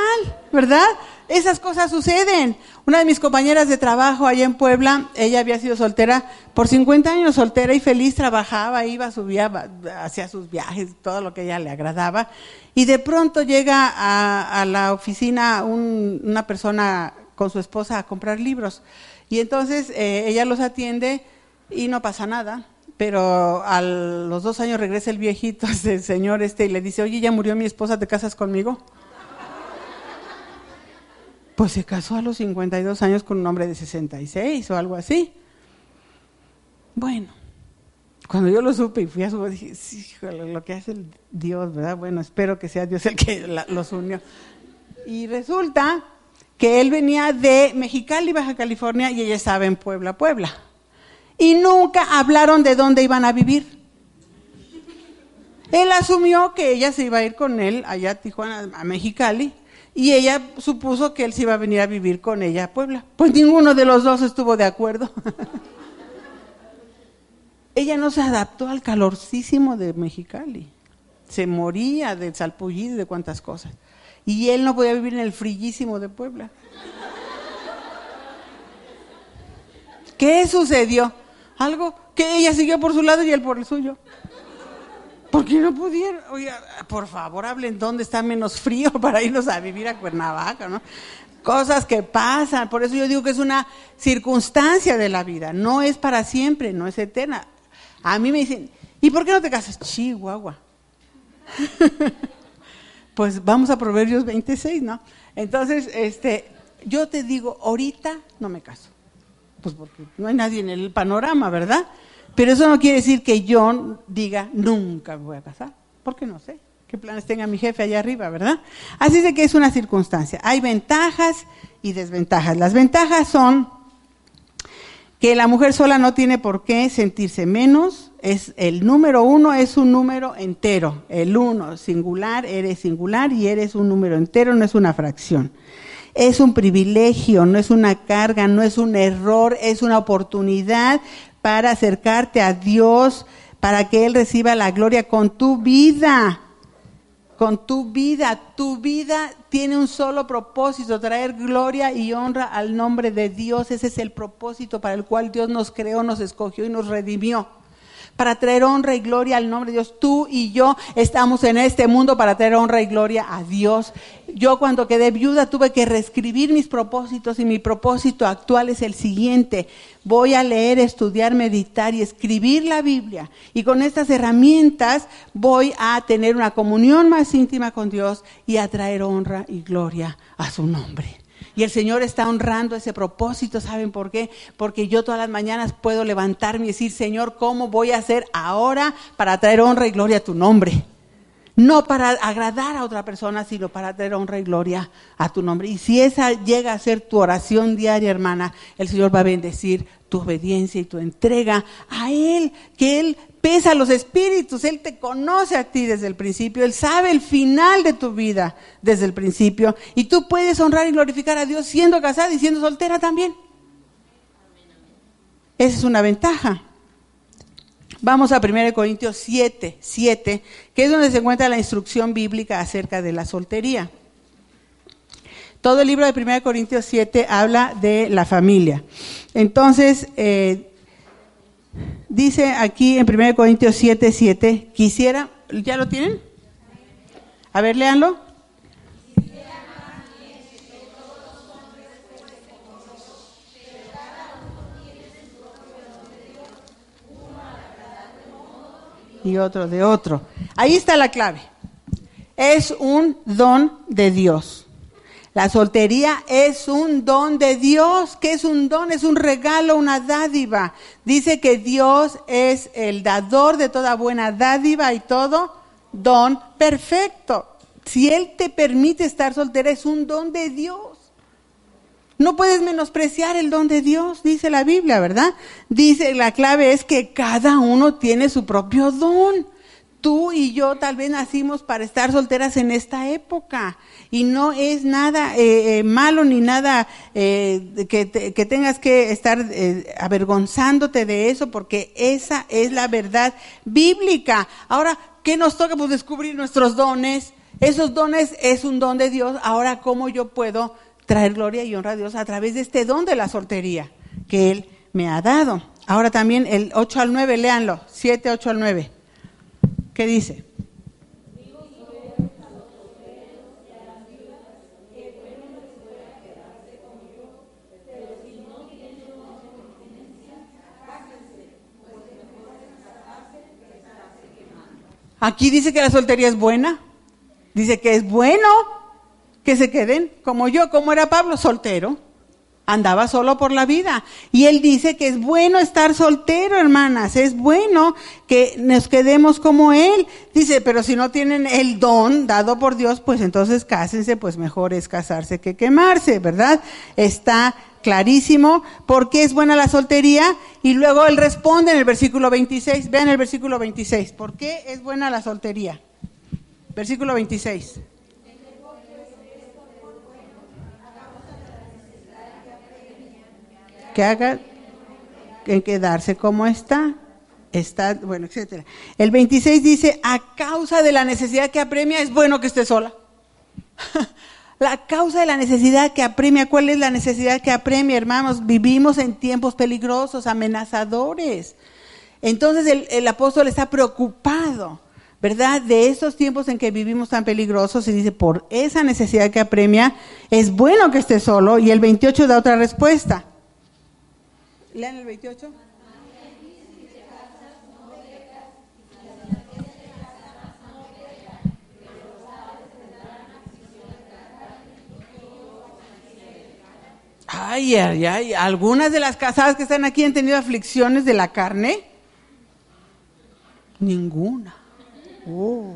¿verdad? Esas cosas suceden. Una de mis compañeras de trabajo allá en Puebla, ella había sido soltera por 50 años, soltera y feliz, trabajaba, iba, subía, hacía sus viajes, todo lo que a ella le agradaba. Y de pronto llega a, la oficina una persona con su esposa a comprar libros. Y entonces eh, ella los atiende y no pasa nada pero a los dos años regresa el viejito, el señor este, y le dice, oye, ya murió mi esposa, ¿te casas conmigo? Pues se casó a los 52 años con un hombre de 66 o algo así. Bueno, cuando yo lo supe y fui a su dije, sí, lo que hace el Dios, ¿verdad? Bueno, espero que sea Dios el que los unió. Y resulta que él venía de Mexicali, Baja California, y ella estaba en Puebla, Puebla y nunca hablaron de dónde iban a vivir. Él asumió que ella se iba a ir con él allá a Tijuana, a Mexicali, y ella supuso que él se iba a venir a vivir con ella a Puebla. Pues ninguno de los dos estuvo de acuerdo. ella no se adaptó al calorcísimo de Mexicali. Se moría del salpullido y de cuantas cosas. Y él no podía vivir en el frillísimo de Puebla. ¿Qué sucedió? Algo que ella siguió por su lado y él por el suyo. Porque no pudieron, oiga, por favor hablen dónde está menos frío para irnos a vivir a Cuernavaca, ¿no? Cosas que pasan, por eso yo digo que es una circunstancia de la vida, no es para siempre, no es eterna. A mí me dicen, ¿y por qué no te casas? Chihuahua. pues vamos a Proverbios 26, ¿no? Entonces, este, yo te digo, ahorita no me caso pues porque no hay nadie en el panorama, ¿verdad? Pero eso no quiere decir que yo diga, nunca me voy a casar, porque no sé qué planes tenga mi jefe allá arriba, ¿verdad? Así de que es una circunstancia. Hay ventajas y desventajas. Las ventajas son que la mujer sola no tiene por qué sentirse menos, es el número uno es un número entero, el uno singular, eres singular y eres un número entero, no es una fracción. Es un privilegio, no es una carga, no es un error, es una oportunidad para acercarte a Dios, para que Él reciba la gloria con tu vida. Con tu vida, tu vida tiene un solo propósito, traer gloria y honra al nombre de Dios. Ese es el propósito para el cual Dios nos creó, nos escogió y nos redimió para traer honra y gloria al nombre de Dios. Tú y yo estamos en este mundo para traer honra y gloria a Dios. Yo cuando quedé viuda tuve que reescribir mis propósitos y mi propósito actual es el siguiente. Voy a leer, estudiar, meditar y escribir la Biblia. Y con estas herramientas voy a tener una comunión más íntima con Dios y a traer honra y gloria a su nombre. Y el Señor está honrando ese propósito, ¿saben por qué? Porque yo todas las mañanas puedo levantarme y decir, Señor, ¿cómo voy a hacer ahora para traer honra y gloria a tu nombre? No para agradar a otra persona, sino para traer honra y gloria a tu nombre. Y si esa llega a ser tu oración diaria, hermana, el Señor va a bendecir tu obediencia y tu entrega a Él, que Él pesa los espíritus, Él te conoce a ti desde el principio, Él sabe el final de tu vida desde el principio y tú puedes honrar y glorificar a Dios siendo casada y siendo soltera también. Esa es una ventaja. Vamos a 1 Corintios 7, 7, que es donde se encuentra la instrucción bíblica acerca de la soltería. Todo el libro de 1 Corintios 7 habla de la familia. Entonces, eh, dice aquí en 1 Corintios 7, 7, quisiera, ¿ya lo tienen? A ver, léanlo. Y otro de otro. Ahí está la clave. Es un don de Dios. La soltería es un don de Dios. ¿Qué es un don? Es un regalo, una dádiva. Dice que Dios es el dador de toda buena dádiva y todo don perfecto. Si Él te permite estar soltera, es un don de Dios. No puedes menospreciar el don de Dios, dice la Biblia, ¿verdad? Dice, la clave es que cada uno tiene su propio don. Tú y yo tal vez nacimos para estar solteras en esta época y no es nada eh, eh, malo ni nada eh, que, que, tengas que estar avergonzándote de eso porque esa es la verdad bíblica. Ahora, ¿qué nos toca? Pues descubrir nuestros dones. Esos dones es un don de Dios. Ahora, ¿cómo yo puedo traer gloria y honra a Dios a través de este don de la soltería que Él me ha dado. Ahora también el 8 al 9, léanlo, 7, 8 al 9. ¿Qué dice? Aquí dice que la soltería es buena. Dice que es bueno que se queden como yo, como era Pablo, soltero. Andaba solo por la vida. Y él dice que es bueno estar soltero, hermanas. Es bueno que nos quedemos como él. Dice, pero si no tienen el don dado por Dios, pues entonces cásense, pues mejor es casarse que quemarse, ¿verdad? Está clarísimo por qué es buena la soltería. Y luego él responde en el versículo 26. Vean el versículo 26. ¿Por qué es buena la soltería? Versículo 26. Que haga en quedarse como está, está, bueno, etcétera. El 26 dice, a causa de la necesidad que apremia, es bueno que esté sola. la causa de la necesidad que apremia, ¿cuál es la necesidad que apremia, hermanos? Vivimos en tiempos peligrosos, amenazadores. Entonces el, el apóstol está preocupado, ¿verdad? De esos tiempos en que vivimos tan peligrosos y dice, por esa necesidad que apremia, es bueno que esté solo. Y el 28 da otra respuesta. Lean el 28. Ay, ay, ay. ¿Algunas de las casadas que están aquí han tenido aflicciones de la carne? Ninguna. Oh.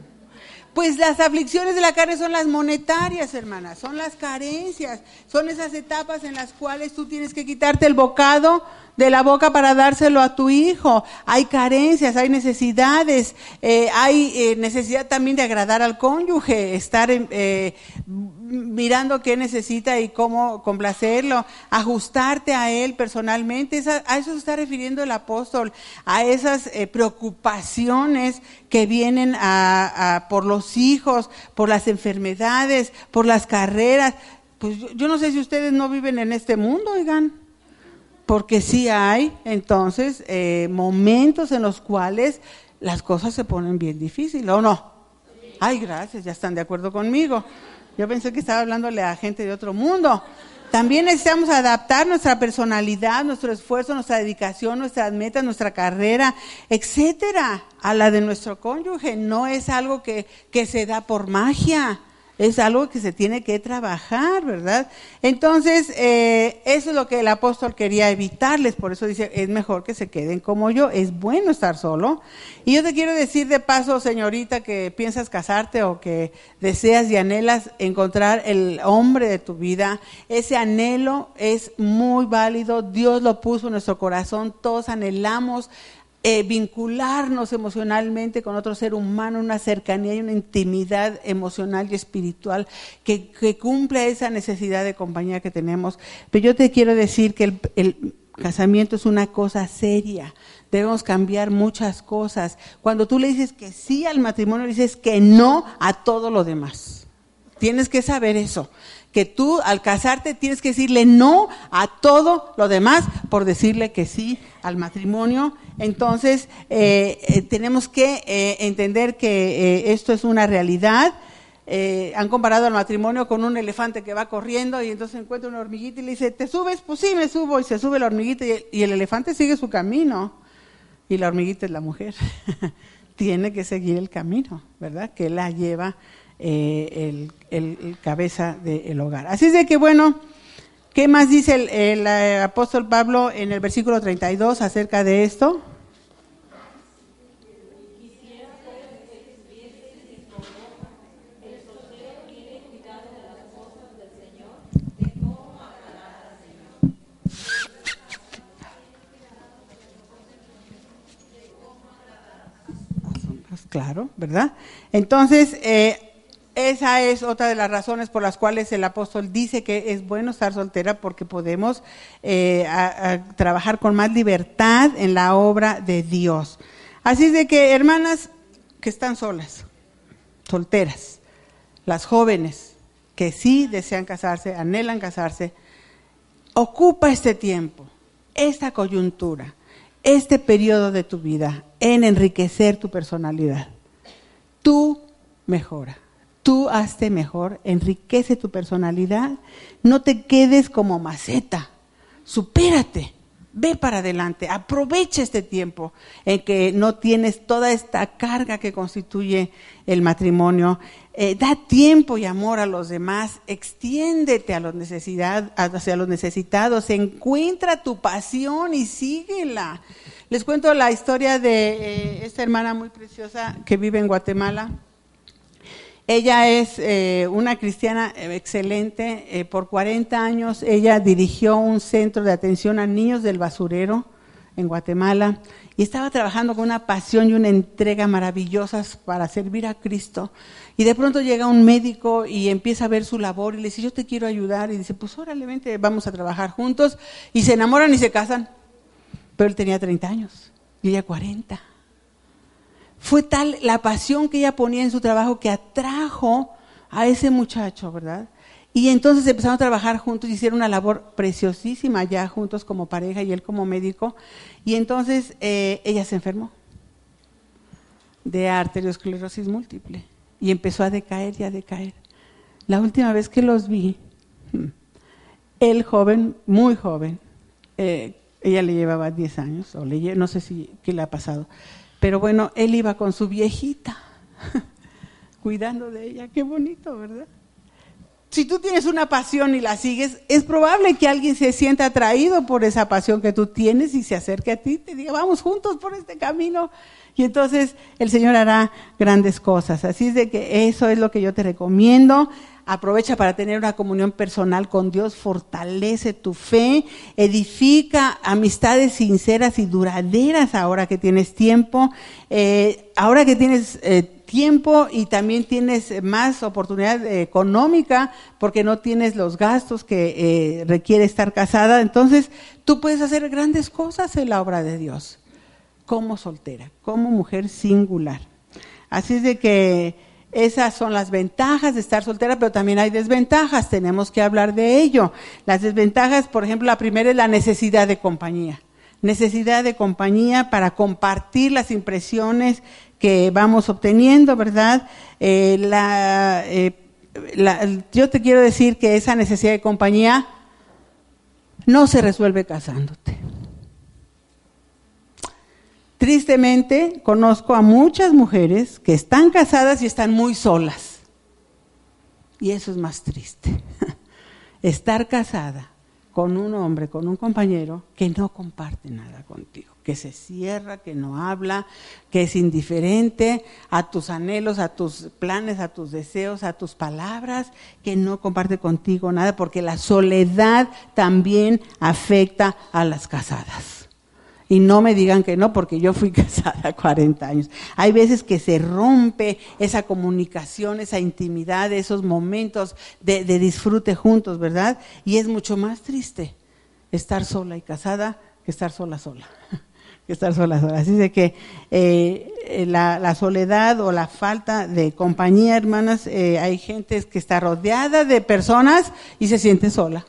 Pues las aflicciones de la carne son las monetarias, hermanas, son las carencias, son esas etapas en las cuales tú tienes que quitarte el bocado de la boca para dárselo a tu hijo. Hay carencias, hay necesidades, eh, hay eh, necesidad también de agradar al cónyuge, estar eh, mirando qué necesita y cómo complacerlo, ajustarte a él personalmente. a eso se está refiriendo el apóstol, a esas preocupaciones que vienen a, por los hijos, por las enfermedades, por las carreras. Pues yo, yo no sé si ustedes no viven en este mundo, oigan porque sí hay entonces eh, momentos en los cuales las cosas se ponen bien difíciles, ¿o no? Ay, gracias, ya están de acuerdo conmigo. Yo pensé que estaba hablándole a gente de otro mundo. También necesitamos adaptar nuestra personalidad, nuestro esfuerzo, nuestra dedicación, nuestras metas, nuestra carrera, etcétera, a la de nuestro cónyuge. No es algo que, que se da por magia es algo que se tiene que trabajar, ¿verdad? Entonces, eh, eso es lo que el apóstol quería evitarles, por eso dice, es mejor que se queden como yo, es bueno estar solo. Y yo te quiero decir de paso, señorita, que piensas casarte o que deseas y anhelas encontrar el hombre de tu vida, ese anhelo es muy válido, Dios lo puso en nuestro corazón, todos anhelamos eh, vincularnos emocionalmente con otro ser humano, una cercanía y una intimidad emocional y espiritual que, cumple esa necesidad de compañía que tenemos. Pero yo te quiero decir que el, el casamiento es una cosa seria. Debemos cambiar muchas cosas. Cuando tú le dices que sí al matrimonio, le dices que no a todo lo demás. Tienes que saber eso que tú al casarte tienes que decirle no a todo lo demás por decirle que sí al matrimonio. Entonces, eh, eh, tenemos que eh, entender que esto es una realidad. han comparado al matrimonio con un elefante que va corriendo y entonces encuentra una hormiguita y le dice, ¿te subes? Pues sí, me subo. Y se sube la hormiguita y el elefante sigue su camino. Y la hormiguita es la mujer. Tiene que seguir el camino, ¿verdad? Que la lleva eh, el, cabeza del hogar. Así es de que, bueno, ¿qué más dice el, el, eh, apóstol Pablo en el versículo 32 acerca de esto? Claro, ¿verdad? Entonces, eh, esa es otra de las razones por las cuales el apóstol dice que es bueno estar soltera porque podemos eh, trabajar con más libertad en la obra de Dios. Así es de que, hermanas que están solas, solteras, las jóvenes que sí desean casarse, anhelan casarse, ocupa este tiempo, esta coyuntura, este periodo de tu vida en enriquecer tu personalidad. Tú mejora. Tú hazte mejor, enriquece tu personalidad, no te quedes como maceta, supérate, ve para adelante, aprovecha este tiempo en que no tienes toda esta carga que constituye el matrimonio, eh, da tiempo y amor a los demás, extiéndete a los, necesidad, hacia los necesitados, encuentra tu pasión y síguela. Les cuento la historia de eh, esta hermana muy preciosa que vive en Guatemala ella es eh, una cristiana eh, excelente. Eh, por 40 años ella dirigió un centro de atención a niños del basurero en Guatemala y estaba trabajando con una pasión y una entrega maravillosas para servir a Cristo. Y de pronto llega un médico y empieza a ver su labor y le dice, yo te quiero ayudar. Y dice, pues órale, vente, vamos a trabajar juntos. Y se enamoran y se casan. Pero él tenía 30 años y ella 40. Fue tal la pasión que ella ponía en su trabajo que atrajo a ese muchacho, ¿verdad? Y entonces empezaron a trabajar juntos y hicieron una labor preciosísima ya juntos como pareja y él como médico. Y entonces eh, ella se enfermó de arteriosclerosis múltiple y empezó a decaer y a decaer. La última vez que los vi, hmm, el joven, muy joven, eh, ella le llevaba 10 años, o no sé si qué le ha pasado, pero bueno, él iba con su viejita, cuidando de ella. Qué bonito, ¿verdad? Si tú tienes una pasión y la sigues, es probable que alguien se sienta atraído por esa pasión que tú tienes y se acerque a ti te diga, vamos juntos por este camino. Y entonces el Señor hará grandes cosas. Así es de que eso es lo que yo te recomiendo aprovecha para tener una comunión personal con Dios, fortalece tu fe, edifica amistades sinceras y duraderas ahora que tienes tiempo, eh, ahora que tienes eh, tiempo y también tienes más oportunidad económica porque no tienes los gastos que eh, requiere estar casada, entonces tú puedes hacer grandes cosas en la obra de Dios, como soltera, como mujer singular. Así es de que esas son las ventajas de estar soltera, pero también hay desventajas, tenemos que hablar de ello. Las desventajas, por ejemplo, la primera es la necesidad de compañía. Necesidad de compañía para compartir las impresiones que vamos obteniendo, ¿verdad? Eh, eh, yo te quiero decir que esa necesidad de compañía no se resuelve casándote. Tristemente, conozco a muchas mujeres que están casadas y están muy solas. Y eso es más triste. Estar casada con un hombre, con un compañero que no comparte nada contigo, que se cierra, que no habla, que es indiferente a tus anhelos, a tus planes, a tus deseos, a tus palabras, que no comparte contigo nada, porque la soledad también afecta a las casadas Y no me digan que no, porque yo fui casada 40 años. Hay veces que se rompe esa comunicación, esa intimidad, esos momentos de, disfrute juntos, ¿verdad? Y es mucho más triste estar sola y casada que estar sola sola. que estar sola sola. Así de que eh, la, soledad o la falta de compañía, hermanas, eh, hay gente que está rodeada de personas y se siente sola,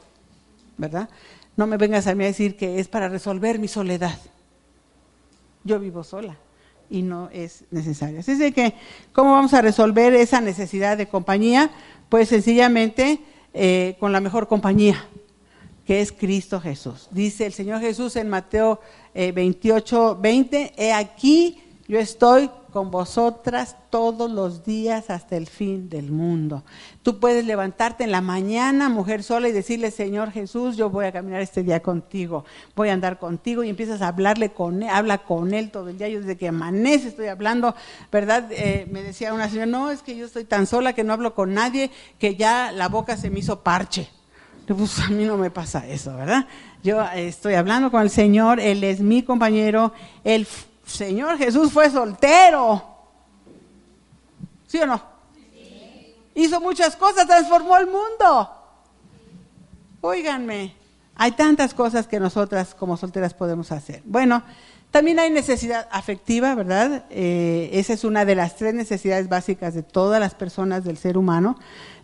¿verdad? No me vengas a mí a decir que es para resolver mi soledad. Yo vivo sola y no es necesario. Así es que, ¿cómo vamos a resolver esa necesidad de compañía? Pues sencillamente eh, con la mejor compañía, que es Cristo Jesús. Dice el Señor Jesús en Mateo 28, eh, 20, he aquí yo estoy con vosotras todos los días hasta el fin del mundo. Tú puedes levantarte en la mañana, mujer sola, y decirle, Señor Jesús, yo voy a caminar este día contigo, voy a andar contigo, y empiezas a hablarle con él, habla con él todo el día. Yo desde que amanece estoy hablando, ¿verdad? Eh, me decía una señora, no, es que yo estoy tan sola que no hablo con nadie, que ya la boca se me hizo parche. Pues a mí no me pasa eso, ¿verdad? Yo estoy hablando con el Señor, Él es mi compañero, Él Señor Jesús fue soltero. ¿Sí o no? Hizo muchas cosas, transformó el mundo. Óiganme, hay tantas cosas que nosotras como solteras podemos hacer. Bueno, también hay necesidad afectiva, ¿verdad? Eh, esa es una de las tres necesidades básicas de todas las personas del ser humano,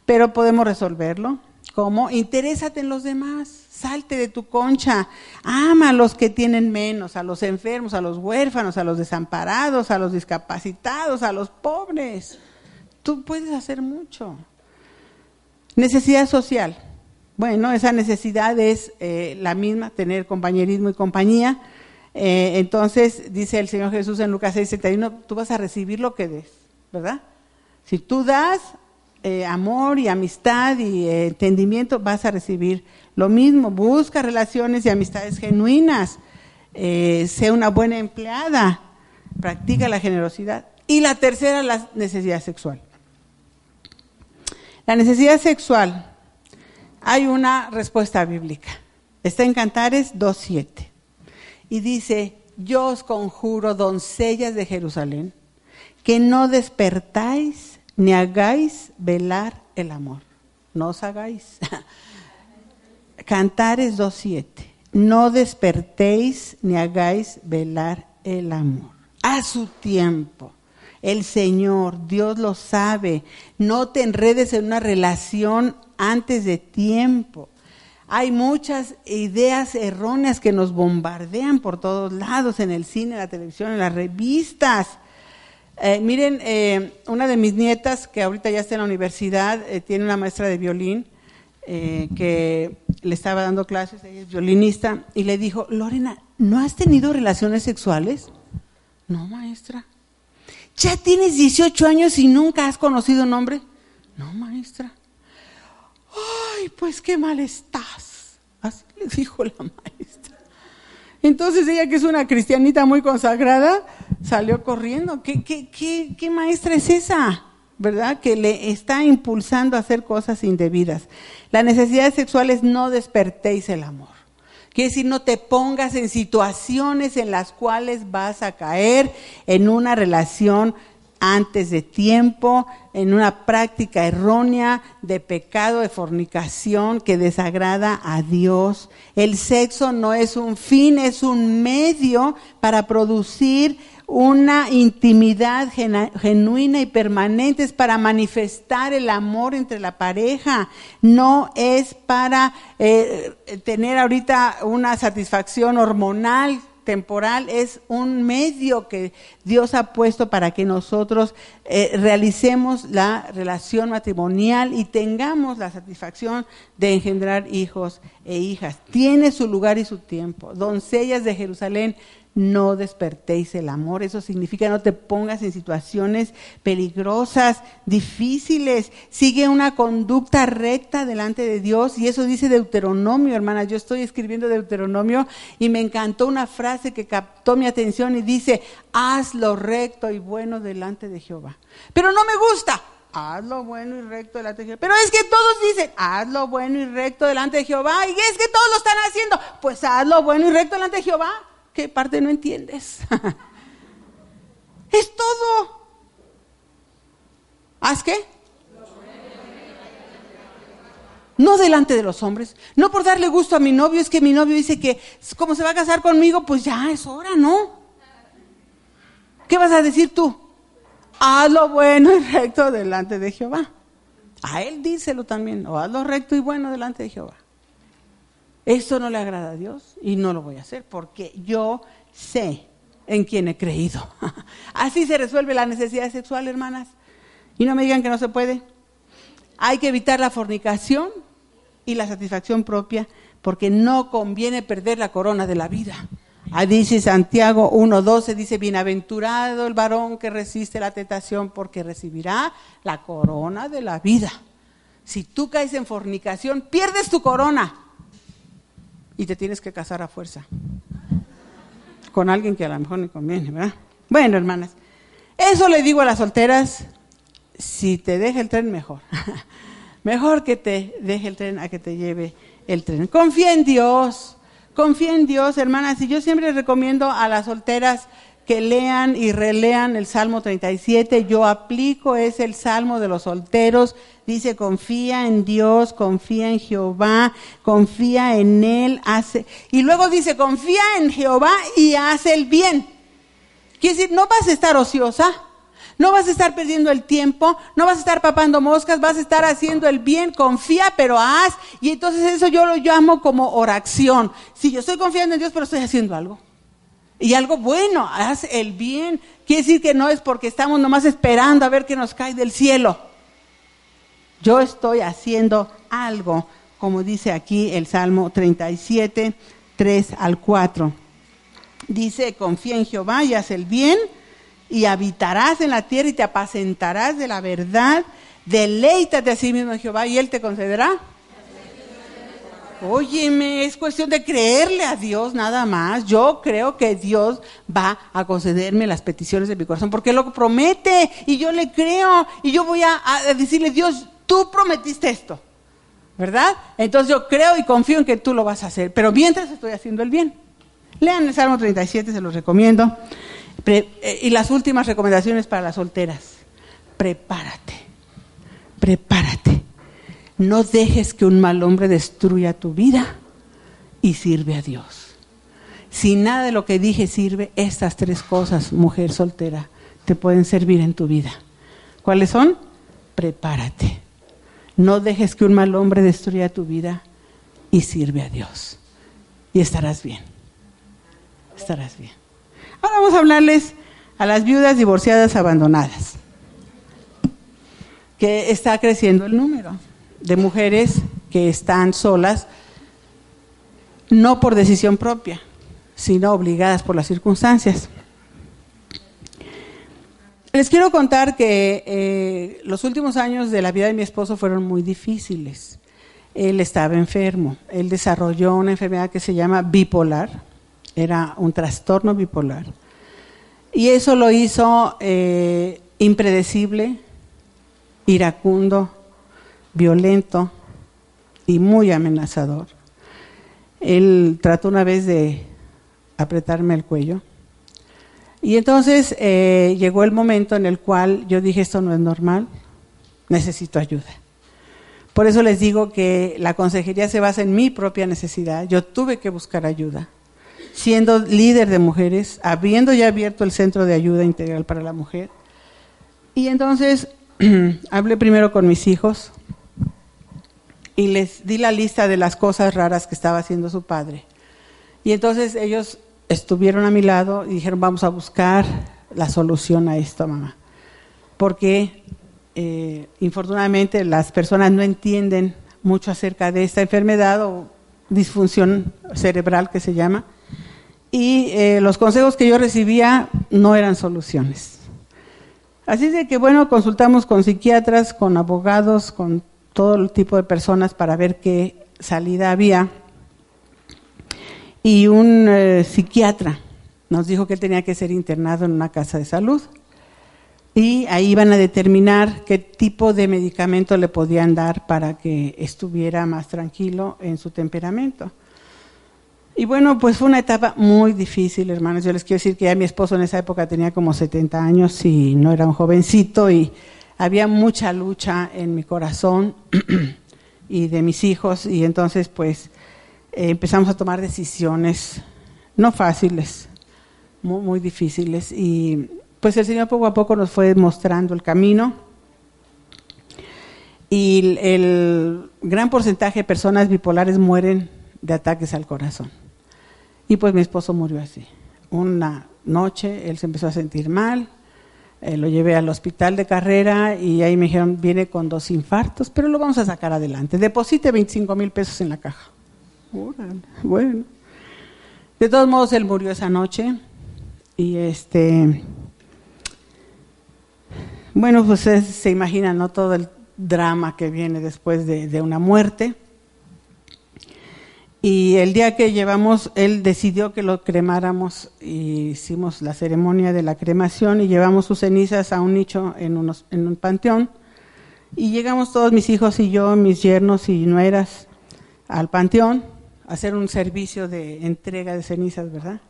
pero podemos resolverlo. ¿Cómo? Interésate en los demás. Salte de tu concha, ama a los que tienen menos, a los enfermos, a los huérfanos, a los desamparados, a los discapacitados, a los pobres. Tú puedes hacer mucho. Necesidad social. Bueno, esa necesidad es eh, la misma, tener compañerismo y compañía. Eh, entonces, dice el Señor Jesús en Lucas 6:71, tú vas a recibir lo que des, ¿verdad? Si tú das eh, amor y amistad y entendimiento, vas a recibir lo mismo, busca relaciones y amistades genuinas, eh, sea una buena empleada, practica la generosidad. Y la tercera, la necesidad sexual. La necesidad sexual, hay una respuesta bíblica. Está en Cantares 2.7. Y dice, yo os conjuro, doncellas de Jerusalén, que no despertáis ni hagáis velar el amor. No os hagáis. Cantares 2.7. No despertéis ni hagáis velar el amor. A su tiempo. El Señor, Dios lo sabe. No te enredes en una relación antes de tiempo. Hay muchas ideas erróneas que nos bombardean por todos lados, en el cine, en la televisión, en las revistas. Eh, miren, eh, una de mis nietas, que ahorita ya está en la universidad, eh, tiene una maestra de violín, que le estaba dando clases, ella es violinista, y le dijo, Lorena, ¿no has tenido relaciones sexuales? No, maestra. ¿Ya tienes 18 años y nunca has conocido un hombre? No, maestra. Ay, pues qué mal estás. Así le dijo la maestra. Entonces ella, que es una cristianita muy consagrada, salió corriendo. ¿Qué, qué, qué, qué maestra es esa? ¿verdad? Que le está impulsando a hacer cosas indebidas. La necesidad sexual es no despertéis el amor. Quiere decir, no te pongas en situaciones en las cuales vas a caer en una relación antes de tiempo, en una práctica errónea de pecado, de fornicación que desagrada a Dios. El sexo no es un fin, es un medio para producir una intimidad genuina y permanente, es para manifestar el amor entre la pareja, no es para eh, tener ahorita una satisfacción hormonal temporal, es un medio que Dios ha puesto para que nosotros eh, realicemos la relación matrimonial y tengamos la satisfacción de engendrar hijos e hijas. Tiene su lugar y su tiempo. Doncellas de Jerusalén, no despertéis el amor. Eso significa no te pongas en situaciones peligrosas, difíciles. Sigue una conducta recta delante de Dios y eso dice Deuteronomio, hermana. Yo estoy escribiendo Deuteronomio y me encantó una frase que captó mi atención y dice, haz lo recto y bueno delante de Jehová. Pero no me gusta. Haz lo bueno y recto delante de Jehová. Pero es que todos dicen, haz lo bueno y recto delante de Jehová. Y es que todos lo están haciendo. Pues haz lo bueno y recto delante de Jehová. ¿Qué parte no entiendes? es todo. ¿Haz qué? No delante de los hombres, no por darle gusto a mi novio, es que mi novio dice que como se va a casar conmigo, pues ya es hora, ¿no? ¿Qué vas a decir tú? Haz lo bueno y recto delante de Jehová. A él díselo también, o haz lo recto y bueno delante de Jehová. Esto no le agrada a Dios y no lo voy a hacer porque yo sé en quién he creído. Así se resuelve la necesidad sexual, hermanas. Y no me digan que no se puede. Hay que evitar la fornicación y la satisfacción propia porque no conviene perder la corona de la vida. Ahí dice Santiago 1.12, dice, bienaventurado el varón que resiste la tentación porque recibirá la corona de la vida. Si tú caes en fornicación, pierdes tu corona y te tienes que casar a fuerza. Con alguien que a lo mejor no conviene, ¿verdad? Bueno, hermanas, eso le digo a las solteras, si te deja el tren, mejor. mejor que te deje el tren a que te lleve el tren. Confía en Dios, confía en Dios, hermanas. Y yo siempre recomiendo a las solteras que lean y relean el Salmo 37. Yo aplico, es el Salmo de los solteros. Dice, confía en Dios, confía en Jehová, confía en Él, hace. Y luego dice, confía en Jehová y hace el bien. Quiere decir, no vas a estar ociosa, no vas a estar perdiendo el tiempo, no vas a estar papando moscas, vas a estar haciendo el bien, confía, pero haz. Y entonces eso yo lo llamo como oración. Si yo estoy confiando en Dios, pero estoy haciendo algo. Y algo bueno, haz el bien. Quiere decir que no es porque estamos nomás esperando a ver qué nos cae del cielo. Yo estoy haciendo algo, como dice aquí el Salmo 37, 3 al 4. Dice, confía en Jehová y haz el bien, y habitarás en la tierra y te apacentarás de la verdad. Deleítate a sí mismo en Jehová y Él te concederá Óyeme, es cuestión de creerle a Dios nada más. Yo creo que Dios va a concederme las peticiones de mi corazón porque lo promete y yo le creo y yo voy a, decirle, Dios, tú prometiste esto, ¿verdad? Entonces yo creo y confío en que tú lo vas a hacer, pero mientras estoy haciendo el bien. Lean el Salmo 37, se los recomiendo. Eh, y las últimas recomendaciones para las solteras. Prepárate, prepárate no dejes que un mal hombre destruya tu vida y sirve a Dios. Si nada de lo que dije sirve, estas tres cosas, mujer soltera, te pueden servir en tu vida. ¿Cuáles son? Prepárate. No dejes que un mal hombre destruya tu vida y sirve a Dios. Y estarás bien. Estarás bien. Ahora vamos a hablarles a las viudas divorciadas abandonadas, que está creciendo el número de mujeres que están solas, no por decisión propia, sino obligadas por las circunstancias. Les quiero contar que eh, los últimos años de la vida de mi esposo fueron muy difíciles. Él estaba enfermo, él desarrolló una enfermedad que se llama bipolar, era un trastorno bipolar. Y eso lo hizo eh, impredecible, iracundo, violento y muy amenazador. Él trató una vez de apretarme el cuello. Y entonces eh, llegó el momento en el cual yo dije, esto no es normal, necesito ayuda. Por eso les digo que la consejería se basa en mi propia necesidad. Yo tuve que buscar ayuda. Siendo líder de mujeres, habiendo ya abierto el Centro de Ayuda Integral para la Mujer. Y entonces hablé primero con mis hijos, y les di la lista de las cosas raras que estaba haciendo su padre. Y entonces ellos estuvieron a mi lado y dijeron, vamos a buscar la solución a esto, mamá. Porque eh, infortunadamente las personas no entienden mucho acerca de esta enfermedad o disfunción cerebral que se llama. Y eh, los consejos que yo recibía no eran soluciones. Así de que, bueno, consultamos con psiquiatras, con abogados, con todo el tipo de personas para ver qué salida había. Y un eh, psiquiatra nos dijo que tenía que ser internado en una casa de salud. Y ahí iban a determinar qué tipo de medicamento le podían dar para que estuviera más tranquilo en su temperamento. Y bueno, pues fue una etapa muy difícil, hermanos. Yo les quiero decir que ya mi esposo en esa época tenía como 70 años y no era un jovencito y había mucha lucha en mi corazón y de mis hijos y entonces pues eh, empezamos a tomar decisiones no fáciles, muy, difíciles y pues el Señor poco a poco nos fue mostrando el camino y el gran porcentaje de personas bipolares mueren de ataques al corazón. Y pues mi esposo murió así. Una noche él se empezó a sentir mal, eh, lo llevé al hospital de carrera y ahí me dijeron, viene con dos infartos, pero lo vamos a sacar adelante. Deposite 25 mil pesos en la caja. Bueno. De todos modos, él murió esa noche y este... Bueno, pues se imagina, ¿no? Todo el drama que viene después de una muerte. Y el día que llevamos, él decidió que lo cremáramos y hicimos la ceremonia de la cremación y llevamos sus cenizas a un nicho en, unos, en un panteón. Y llegamos todos mis hijos y yo, mis yernos y nueras, al panteón hacer un servicio de entrega de cenizas, ¿verdad?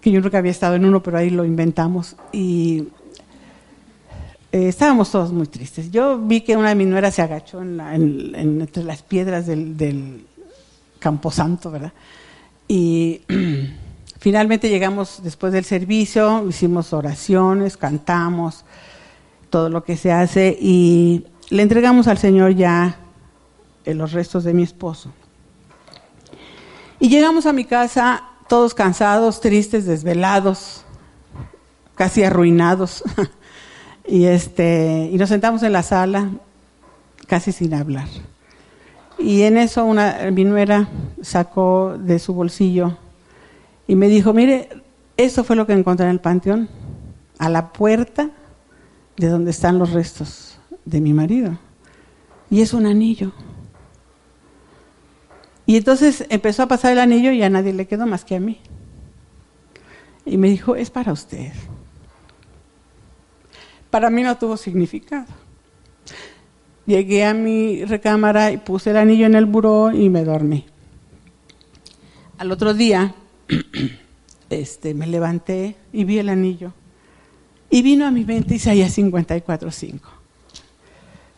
Que yo nunca había estado en uno, pero ahí lo inventamos. Y eh, estábamos todos muy tristes. Yo vi que una de mis nueras se agachó en entre las piedras del Camposanto, ¿verdad? Y finalmente llegamos después del servicio, hicimos oraciones, cantamos, todo lo que se hace y le entregamos al Señor ya los restos de mi esposo. Y llegamos a mi casa todos cansados, tristes, desvelados, casi arruinados. y este y nos sentamos en la sala casi sin hablar. Y en eso una, mi nuera sacó de su bolsillo y me dijo, mire, eso fue lo que encontré en el panteón, a la puerta de donde están los restos de mi marido. Y es un anillo. Y entonces empezó a pasar el anillo y a nadie le quedó más que a mí. Y me dijo, es para usted. Para mí no tuvo significado. Llegué a mi recámara y puse el anillo en el buró y me dormí. Al otro día este, me levanté y vi el anillo. Y vino a mi mente Isaías 54.5.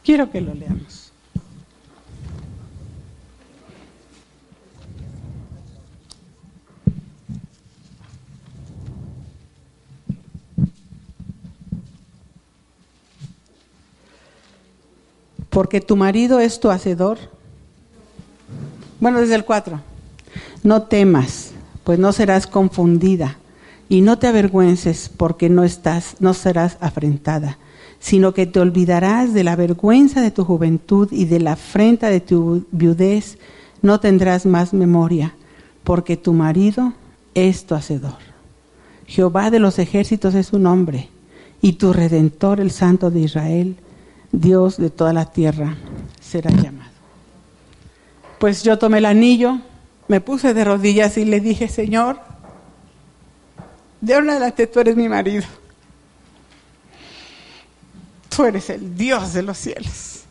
Quiero que lo leamos. Porque tu marido es tu hacedor. Bueno, desde el 4. No temas, pues no serás confundida, y no te avergüences, porque no estás, no serás afrentada, sino que te olvidarás de la vergüenza de tu juventud y de la afrenta de tu viudez, no tendrás más memoria, porque tu marido es tu hacedor. Jehová de los ejércitos es su nombre, y tu redentor, el Santo de Israel, Dios de toda la tierra será llamado. Pues yo tomé el anillo, me puse de rodillas y le dije, Señor, de ahora en adelante tú eres mi marido. Tú eres el Dios de los cielos.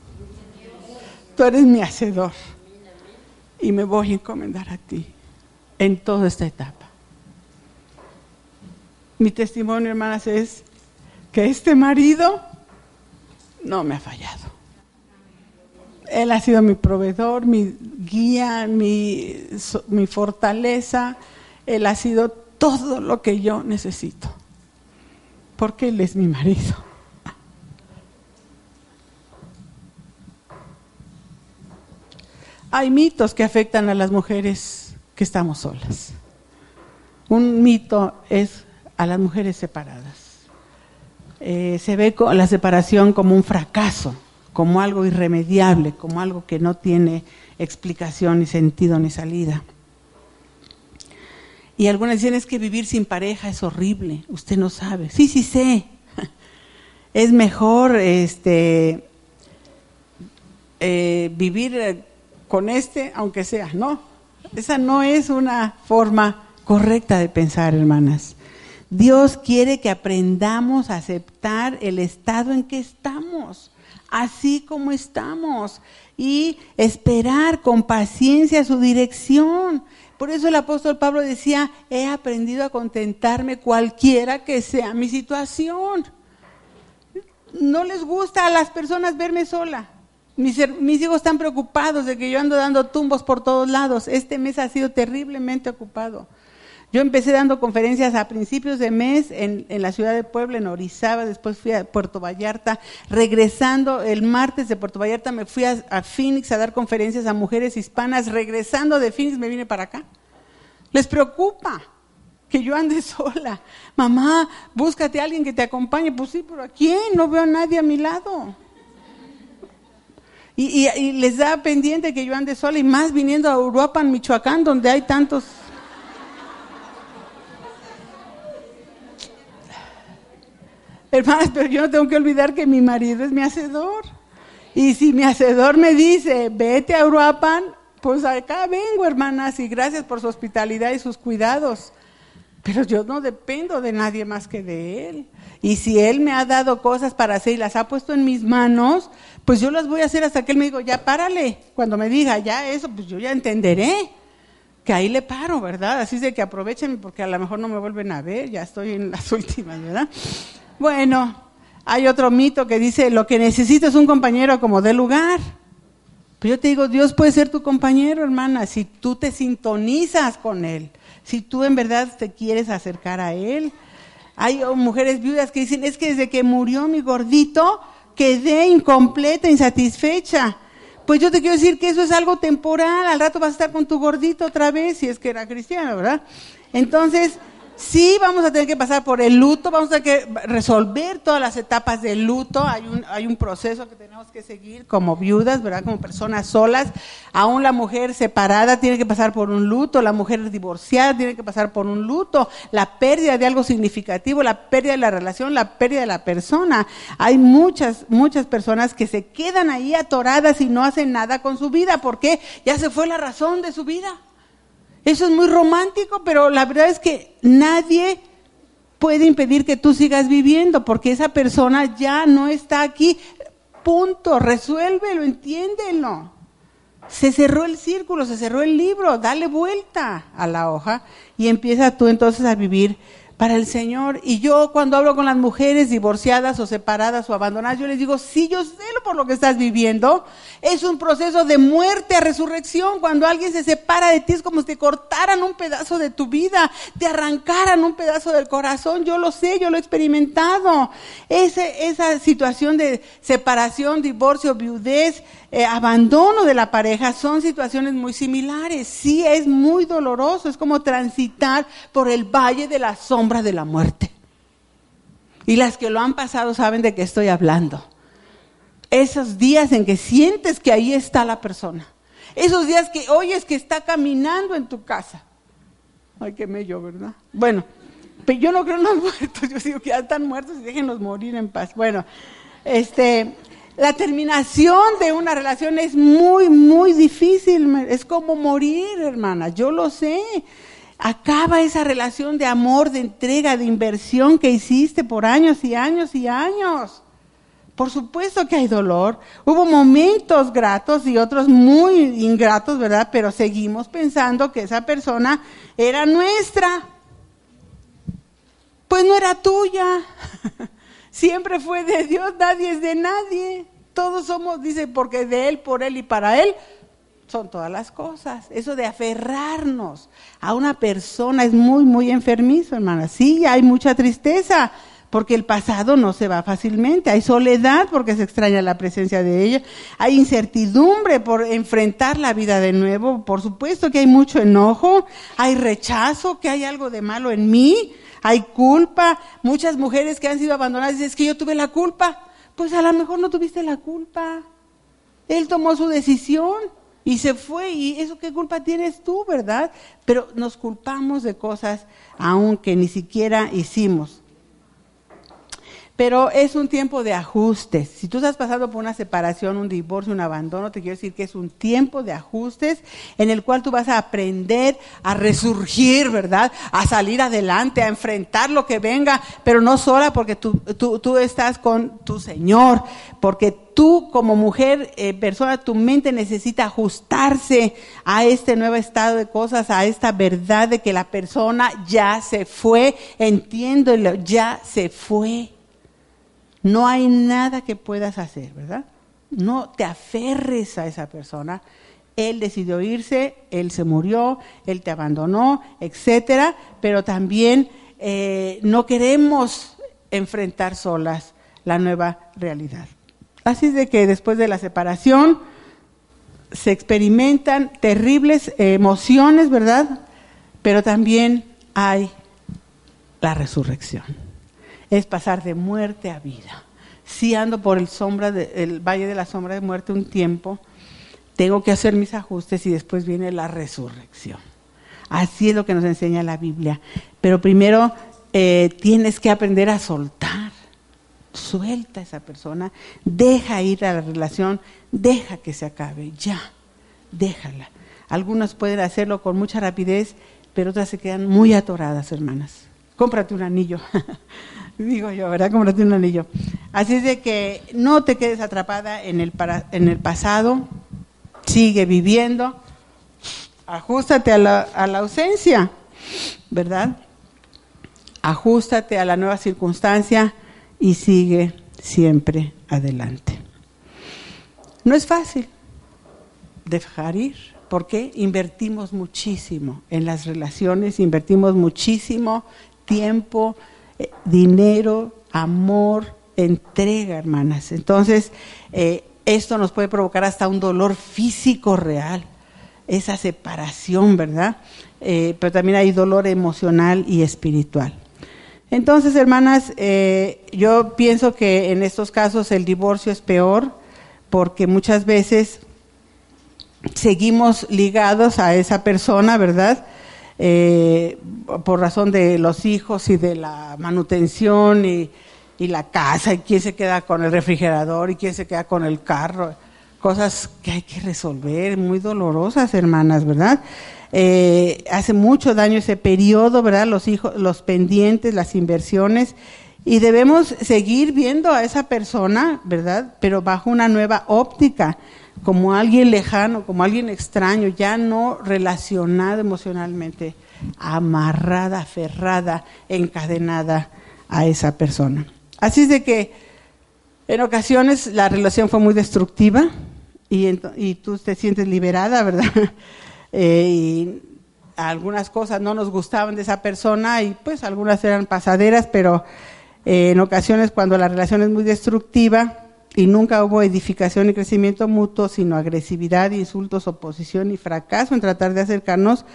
Tú eres mi hacedor. Y me voy a encomendar a ti en toda esta etapa. Mi testimonio, hermanas, es que este marido no me ha fallado. Él ha sido mi proveedor, mi guía, mi, mi fortaleza. Él ha sido todo lo que yo necesito. Porque Él es mi marido. Hay mitos que afectan a las mujeres que estamos solas. Un mito es a las mujeres separadas. Eh, se ve la separación como un fracaso, como algo irremediable, como algo que no tiene explicación, ni sentido, ni salida. Y algunas dicen es que vivir sin pareja es horrible, usted no sabe. Sí, sí sé. Es mejor este, eh, vivir con este, aunque sea. No, esa no es una forma correcta de pensar, hermanas. Dios quiere que aprendamos a aceptar el estado en que estamos, así como estamos, y esperar con paciencia su dirección, Por eso el apóstol Pablo decía, he aprendido a contentarme cualquiera que sea mi situación. No les gusta a las personas verme sola. Mis, hijos están preocupados de que yo ando dando tumbos por todos lados. Este mes ha sido terriblemente ocupado. Yo empecé dando conferencias a principios de mes en, la ciudad de Puebla, en Orizaba, después fui a Puerto Vallarta. Regresando el martes de Puerto Vallarta me fui a, a Phoenix a dar conferencias a mujeres hispanas. Regresando de Phoenix me vine para acá. Les preocupa que yo ande sola. Mamá, búscate a alguien que te acompañe. Pues sí, pero ¿a quién? No veo a nadie a mi lado. Y, y, les da pendiente que yo ande sola y más viniendo a Uruapan, Michoacán, donde hay tantos Hermanas, pero yo no tengo que olvidar que mi marido es mi hacedor. Y si mi hacedor me dice, vete a Uruapan, pues acá vengo, hermanas, y gracias por su hospitalidad y sus cuidados. Pero yo no dependo de nadie más que de Él. Y si Él me ha dado cosas para hacer y las ha puesto en mis manos, pues yo las voy a hacer hasta que Él me diga, ya párale. Cuando me diga ya eso, pues yo ya entenderé que ahí le paro, ¿verdad? Así es de que aprovechen porque a lo mejor no me vuelven a ver, ya estoy en las últimas, ¿verdad? Bueno, hay otro mito que dice, lo que necesito es un compañero como de lugar. Pero yo te digo, Dios puede ser tu compañero, hermana, si tú te sintonizas con Él, si tú en verdad te quieres acercar a Él. Hay mujeres viudas que dicen, es que desde que murió mi gordito, quedé incompleta, insatisfecha. Pues yo te quiero decir que eso es algo temporal, al rato vas a estar con tu gordito otra vez, si es que era cristiano, ¿verdad? Entonces, Sí, vamos a tener que pasar por el luto, vamos a tener que resolver todas las etapas del luto. Hay un, hay un proceso que tenemos que seguir como viudas, ¿verdad? Como personas solas. Aún la mujer separada tiene que pasar por un luto, la mujer divorciada tiene que pasar por un luto, la pérdida de algo significativo, la pérdida de la relación, la pérdida de la persona. Hay muchas, muchas personas que se quedan ahí atoradas y no hacen nada con su vida porque ya se fue la razón de su vida. Eso es muy romántico, pero la verdad es que nadie puede impedir que tú sigas viviendo porque esa persona ya no está aquí. Punto, resuélvelo, entiéndelo. Se cerró el círculo, se cerró el libro, dale vuelta a la hoja y empieza tú entonces a vivir para el Señor. Y yo cuando hablo con las mujeres divorciadas o separadas o abandonadas, yo les digo, sí, yo sé por lo que estás viviendo. Es un proceso de muerte a resurrección. Cuando alguien se separa de ti es como si te cortaran un pedazo de tu vida, te arrancaran un pedazo del corazón. Yo lo sé, yo lo he experimentado. Ese, esa situación de separación, divorcio, viudez, eh, abandono de la pareja son situaciones muy similares. Sí, es muy doloroso. Es como transitar por el valle de la sombra de la muerte. Y las que lo han pasado saben de qué estoy hablando esos días en que sientes que ahí está la persona. Esos días que oyes que está caminando en tu casa. Ay, qué mello, ¿verdad? Bueno, pero yo no creo en los muertos, yo digo que ya están muertos y déjenlos morir en paz. Bueno, este, la terminación de una relación es muy, muy difícil, es como morir, hermana, yo lo sé. Acaba esa relación de amor, de entrega, de inversión que hiciste por años y años y años. Por supuesto que hay dolor. Hubo momentos gratos y otros muy ingratos, ¿verdad? Pero seguimos pensando que esa persona era nuestra. Pues no era tuya. Siempre fue de Dios, nadie es de nadie. Todos somos, dice, porque de Él, por Él y para Él son todas las cosas. Eso de aferrarnos a una persona es muy, muy enfermizo, hermana. Sí, hay mucha tristeza porque el pasado no se va fácilmente. Hay soledad porque se extraña la presencia de ella. Hay incertidumbre por enfrentar la vida de nuevo. Por supuesto que hay mucho enojo. Hay rechazo, que hay algo de malo en mí. Hay culpa. Muchas mujeres que han sido abandonadas dicen, es que yo tuve la culpa. Pues a lo mejor no tuviste la culpa. Él tomó su decisión y se fue. ¿Y eso qué culpa tienes tú, verdad? Pero nos culpamos de cosas aunque ni siquiera hicimos. Pero es un tiempo de ajustes. Si tú estás pasando por una separación, un divorcio, un abandono, te quiero decir que es un tiempo de ajustes en el cual tú vas a aprender a resurgir, ¿verdad? A salir adelante, a enfrentar lo que venga, pero no sola porque tú, tú, tú estás con tu Señor, porque tú como mujer, eh, persona, tu mente necesita ajustarse a este nuevo estado de cosas, a esta verdad de que la persona ya se fue, entiéndelo, ya se fue. No hay nada que puedas hacer, ¿verdad? No te aferres a esa persona. Él decidió irse, él se murió, él te abandonó, etcétera, pero también eh, no queremos enfrentar solas la nueva realidad. Así de que después de la separación se experimentan terribles emociones, ¿verdad? Pero también hay la resurrección es pasar de muerte a vida. Si ando por el, sombra valle de la sombra de muerte un tiempo, tengo que hacer mis ajustes y después viene la resurrección. Así es lo que nos enseña la Biblia. Pero primero eh, tienes que aprender a soltar. Suelta a esa persona, deja ir a la relación, deja que se acabe, ya, déjala. Algunos pueden hacerlo con mucha rapidez, pero otras se quedan muy atoradas, hermanas. Cómprate un anillo. digo yo, ¿verdad? Como no tiene un anillo. Así es de que no te quedes atrapada en el, en el pasado, sigue viviendo, ajustate a la, a la ausencia, ¿verdad? Ajustate a la nueva circunstancia y sigue siempre adelante. No es fácil dejar ir, porque invertimos muchísimo en las relaciones, invertimos muchísimo tiempo, eh, dinero, amor, entrega, hermanas. Entonces, eh, esto nos puede provocar hasta un dolor físico real, esa separación, ¿verdad? Eh, pero también hay dolor emocional y espiritual. Entonces, hermanas, yo pienso que en estos casos el divorcio es peor porque muchas veces seguimos ligados a esa persona, ¿verdad? Eh, por razón de los hijos y de la manutención y, la casa, y quién se queda con el refrigerador y quién se queda con el carro, cosas que hay que resolver, muy dolorosas, hermanas, ¿verdad? Eh, hace mucho daño ese periodo, ¿verdad? Los hijos, los pendientes, las inversiones, y debemos seguir viendo a esa persona, ¿verdad? Pero bajo una nueva óptica como alguien lejano, como alguien extraño, ya no relacionada emocionalmente, amarrada, aferrada, encadenada a esa persona. Así es de que en ocasiones la relación fue muy destructiva y, tú te sientes liberada, ¿verdad? Eh, y algunas cosas no nos gustaban de esa persona y pues algunas eran pasaderas, pero eh, en ocasiones cuando la relación es muy destructiva, y nunca hubo edificación y crecimiento mutuo, sino agresividad, insultos, oposición y fracaso en tratar de acercarnos.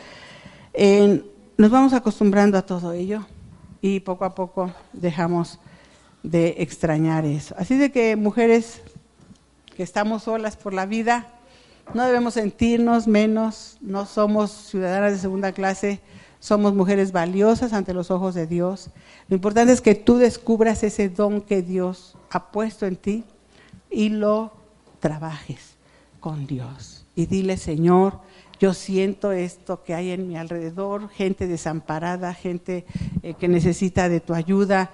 nos vamos acostumbrando a todo ello y poco a poco dejamos de extrañar eso. Así de que mujeres que estamos solas por la vida, no debemos sentirnos menos, no somos ciudadanas de segunda clase, somos mujeres valiosas ante los ojos de Dios. Lo importante es que tú descubras ese don que Dios ha puesto en ti y lo trabajes con Dios. Y dile, Señor, yo siento esto que hay en mi alrededor, gente desamparada, gente eh, que necesita de tu ayuda,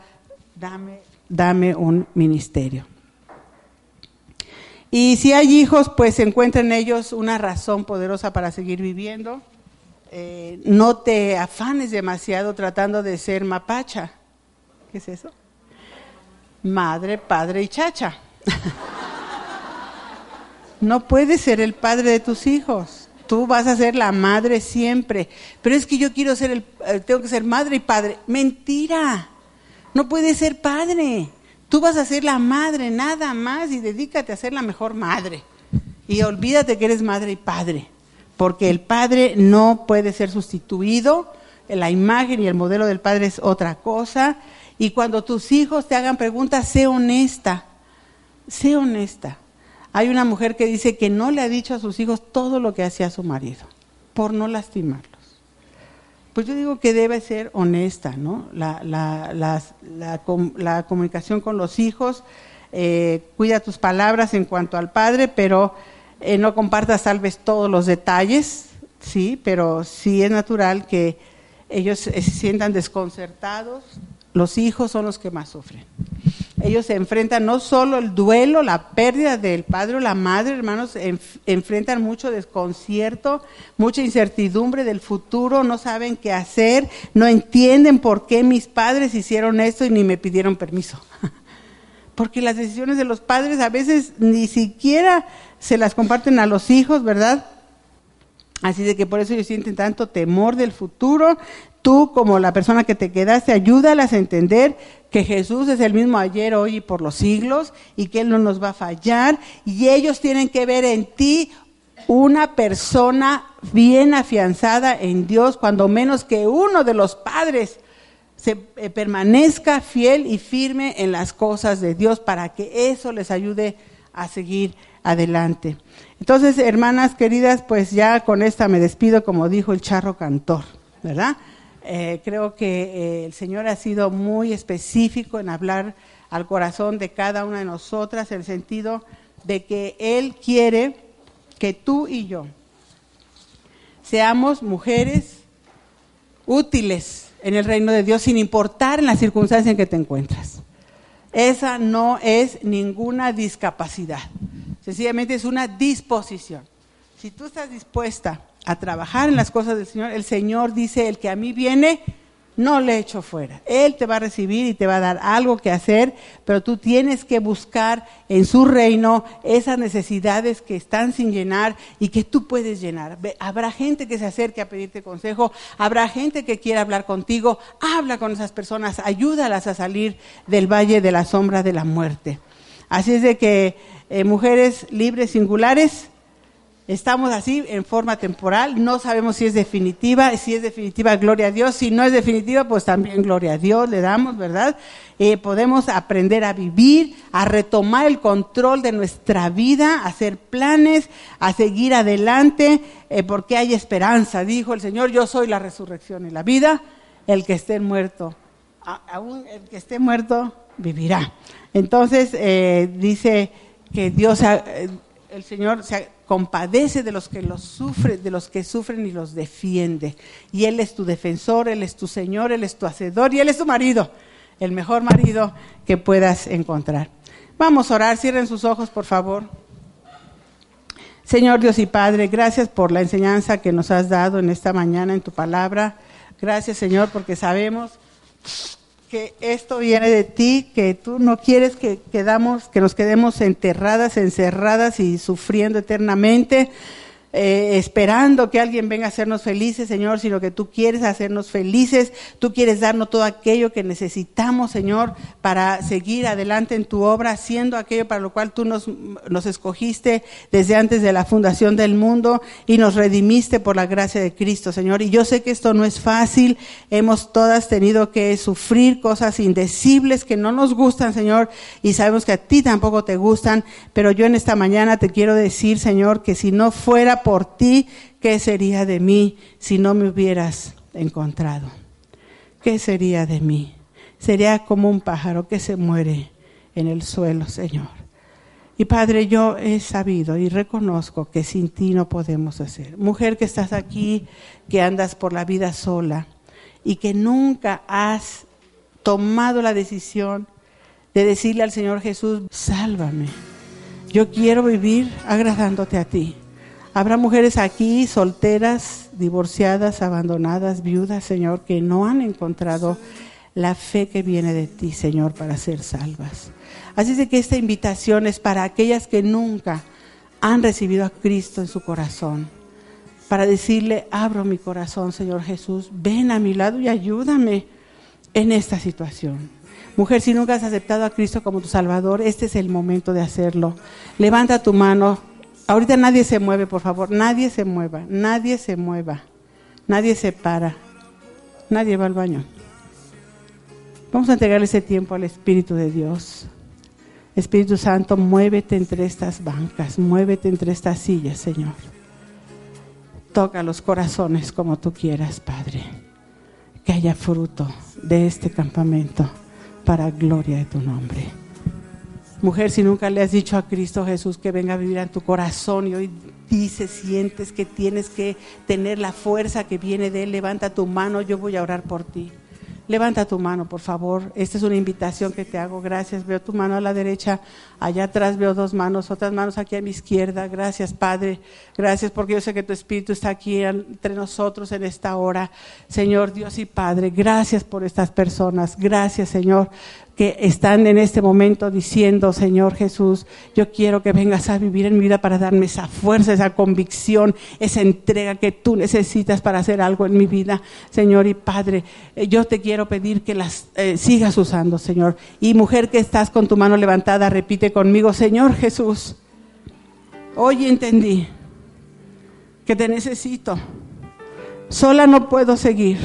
dame, dame un ministerio. Y si hay hijos, pues encuentren ellos una razón poderosa para seguir viviendo. Eh, no te afanes demasiado tratando de ser mapacha. ¿Qué es eso? Madre, padre y chacha. no puedes ser el padre de tus hijos. Tú vas a ser la madre siempre. Pero es que yo quiero ser el, eh, tengo que ser madre y padre. Mentira. No puedes ser padre. Tú vas a ser la madre, nada más, y dedícate a ser la mejor madre. Y olvídate que eres madre y padre. Porque el padre no puede ser sustituido. La imagen y el modelo del padre es otra cosa. Y cuando tus hijos te hagan preguntas, sé honesta sé honesta. Hay una mujer que dice que no le ha dicho a sus hijos todo lo que hacía su marido, por no lastimarlos. pues yo digo que debe ser honesta, ¿no? La, comunicación con los hijos, eh, cuida tus palabras en cuanto al padre, pero eh, no compartas tal vez todos los detalles, sí, pero sí es natural que ellos se sientan desconcertados, los hijos son los que más sufren. Ellos se enfrentan no solo el duelo, la pérdida del padre o la madre, hermanos, enfrentan mucho desconcierto, mucha incertidumbre del futuro, no saben qué hacer, no entienden por qué mis padres hicieron esto y ni me pidieron permiso. Porque las decisiones de los padres a veces ni siquiera se las comparten a los hijos, ¿verdad? Así de que por eso ellos sienten tanto temor del futuro. Tú, como la persona que te quedaste, ayúdalas a entender que Jesús es el mismo ayer, hoy y por los siglos y que Él no nos va a fallar. Y ellos tienen que ver en ti una persona bien afianzada en Dios, cuando menos que uno de los padres se eh, permanezca fiel y firme en las cosas de Dios para que eso les ayude a seguir adelante. Entonces, hermanas queridas, pues ya con esta me despido, como dijo el charro cantor, ¿verdad? Eh, creo que eh, el Señor ha sido muy específico en hablar al corazón de cada una de nosotras, en el sentido de que Él quiere que tú y yo seamos mujeres útiles en el reino de Dios, sin importar en la circunstancia en que te encuentras. Esa no es ninguna discapacidad. Sencillamente es una disposición. Si tú estás dispuesta a trabajar en las cosas del Señor, el Señor dice, el que a mí viene, no le echo fuera. Él te va a recibir y te va a dar algo que hacer, pero tú tienes que buscar en su reino esas necesidades que están sin llenar y que tú puedes llenar. Habrá gente que se acerque a pedirte consejo, habrá gente que quiera hablar contigo, habla con esas personas, ayúdalas a salir del valle de la sombra de la muerte. Así es de que eh, mujeres libres singulares. Estamos así en forma temporal, no sabemos si es definitiva, si es definitiva, gloria a Dios, si no es definitiva, pues también gloria a Dios le damos, ¿verdad? Eh, podemos aprender a vivir, a retomar el control de nuestra vida, a hacer planes, a seguir adelante, eh, porque hay esperanza, dijo el Señor, yo soy la resurrección y la vida, el que esté muerto, aún el que esté muerto vivirá. Entonces, dice que Dios, eh, el Señor se compadece de los que los sufren, de los que sufren y los defiende. Y Él es tu defensor, Él es tu Señor, Él es tu hacedor y Él es tu marido, el mejor marido que puedas encontrar. Vamos a orar, cierren sus ojos, por favor. Señor Dios y Padre, gracias por la enseñanza que nos has dado en esta mañana en tu palabra. Gracias, Señor, porque sabemos que esto viene de ti, que tú no quieres que, quedamos, que nos quedemos enterradas, encerradas y sufriendo eternamente, eh, esperando que alguien venga a hacernos felices, Señor, sino que tú quieres hacernos felices, tú quieres darnos todo aquello que necesitamos, Señor, para seguir adelante en tu obra, haciendo aquello para lo cual tú nos, nos escogiste desde antes de la fundación del mundo y nos redimiste por la gracia de Cristo, Señor. Y yo sé que esto no es fácil, hemos todas tenido que sufrir cosas indecibles que no nos gustan, Señor, y sabemos que a ti tampoco te gustan, pero yo en esta mañana te quiero decir, Señor, que si no fuera por ti, ¿qué sería de mí si no me hubieras encontrado? ¿Qué sería de mí? Sería como un pájaro que se muere en el suelo, Señor. Y Padre, yo he sabido y reconozco que sin ti no podemos hacer. Mujer que estás aquí, que andas por la vida sola y que nunca has tomado la decisión de decirle al Señor Jesús, sálvame. Yo quiero vivir agradándote a ti. Habrá mujeres aquí solteras, divorciadas, abandonadas, viudas, Señor, que no han encontrado la fe que viene de ti, Señor, para ser salvas. Así es de que esta invitación es para aquellas que nunca han recibido a Cristo en su corazón. Para decirle, abro mi corazón, Señor Jesús, ven a mi lado y ayúdame en esta situación. Mujer, si nunca has aceptado a Cristo como tu Salvador, este es el momento de hacerlo. Levanta tu mano Ahorita nadie se mueve, por favor. Nadie se mueva. Nadie se mueva. Nadie se para. Nadie va al baño. Vamos a entregar ese tiempo al Espíritu de Dios. Espíritu Santo, muévete entre estas bancas, muévete entre estas sillas, Señor. Toca los corazones como tú quieras, Padre. que haya fruto de este campamento para gloria de tu nombre. Mujer, si nunca le has dicho a Cristo Jesús que venga a vivir en tu corazón y hoy dices, sientes que tienes que tener la fuerza que viene de Él, levanta tu mano, yo voy a orar por ti. Levanta tu mano, por favor. Esta es una invitación que te hago. Gracias. Veo tu mano a la derecha. Allá atrás veo dos manos, otras manos aquí a mi izquierda. Gracias, Padre. Gracias porque yo sé que tu Espíritu está aquí entre nosotros en esta hora. Señor Dios y Padre, gracias por estas personas. Gracias, Señor que están en este momento diciendo, Señor Jesús, yo quiero que vengas a vivir en mi vida para darme esa fuerza, esa convicción, esa entrega que tú necesitas para hacer algo en mi vida, Señor y Padre. Eh, yo te quiero pedir que las eh, sigas usando, Señor. Y mujer que estás con tu mano levantada, repite conmigo, Señor Jesús, hoy entendí que te necesito. Sola no puedo seguir.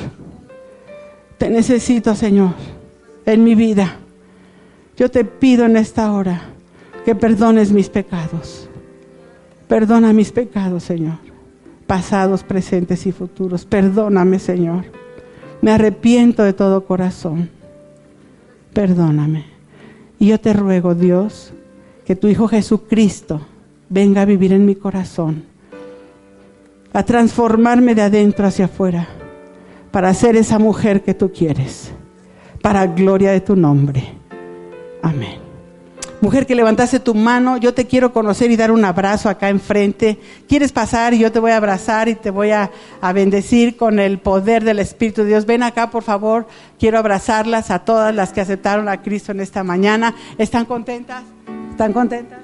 Te necesito, Señor en mi vida. Yo te pido en esta hora que perdones mis pecados. Perdona mis pecados, Señor, pasados, presentes y futuros. Perdóname, Señor. Me arrepiento de todo corazón. Perdóname. Y yo te ruego, Dios, que tu Hijo Jesucristo venga a vivir en mi corazón, a transformarme de adentro hacia afuera, para ser esa mujer que tú quieres para gloria de tu nombre. Amén. Mujer que levantaste tu mano, yo te quiero conocer y dar un abrazo acá enfrente. ¿Quieres pasar yo te voy a abrazar y te voy a, bendecir con el poder del Espíritu de Dios? Ven acá, por favor. Quiero abrazarlas a todas las que aceptaron a Cristo en esta mañana. ¿Están contentas? ¿Están contentas?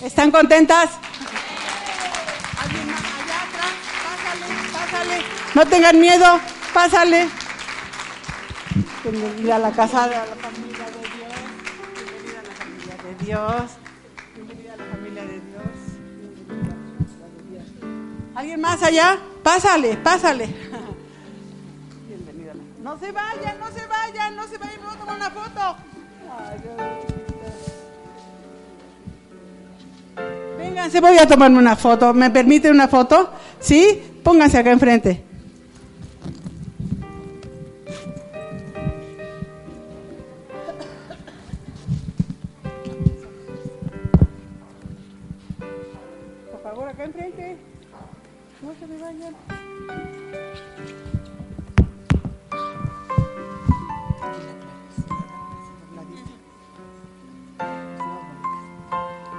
¿Están contentas? Allá atrás, pásale, pásale. No tengan miedo, pásale. Bienvenida a la casa de la familia de Dios. Bienvenida a la familia de Dios. ¿Alguien más allá? Pásale, pásale. Bienvenida. No se vayan, no se vayan, no se vayan, vamos a tomar una foto. Vénganse, voy a tomarme una foto. ¿Me permite una foto? ¿Sí? Pónganse acá enfrente.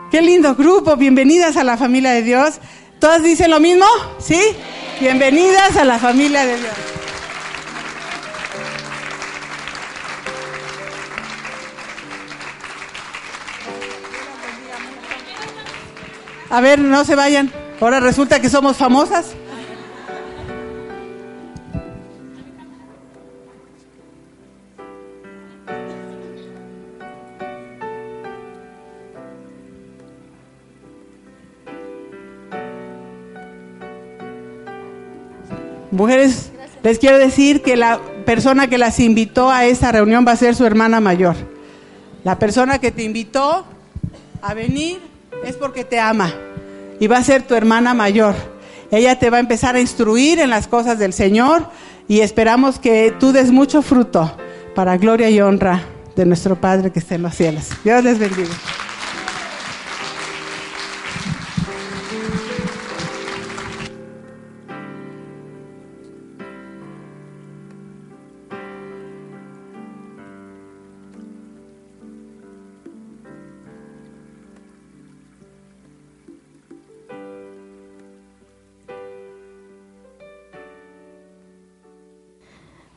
Qué lindo grupo, bienvenidas a la familia de Dios. ¿Todas dicen lo mismo? ¿Sí? Bienvenidas a la familia de Dios. A ver, no se vayan. Ahora resulta que somos famosas. Mujeres, les quiero decir que la persona que las invitó a esta reunión va a ser su hermana mayor. La persona que te invitó a venir es porque te ama y va a ser tu hermana mayor. Ella te va a empezar a instruir en las cosas del Señor y esperamos que tú des mucho fruto para gloria y honra de nuestro Padre que está en los cielos. Dios les bendiga.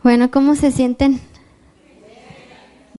Bueno, ¿cómo se sienten?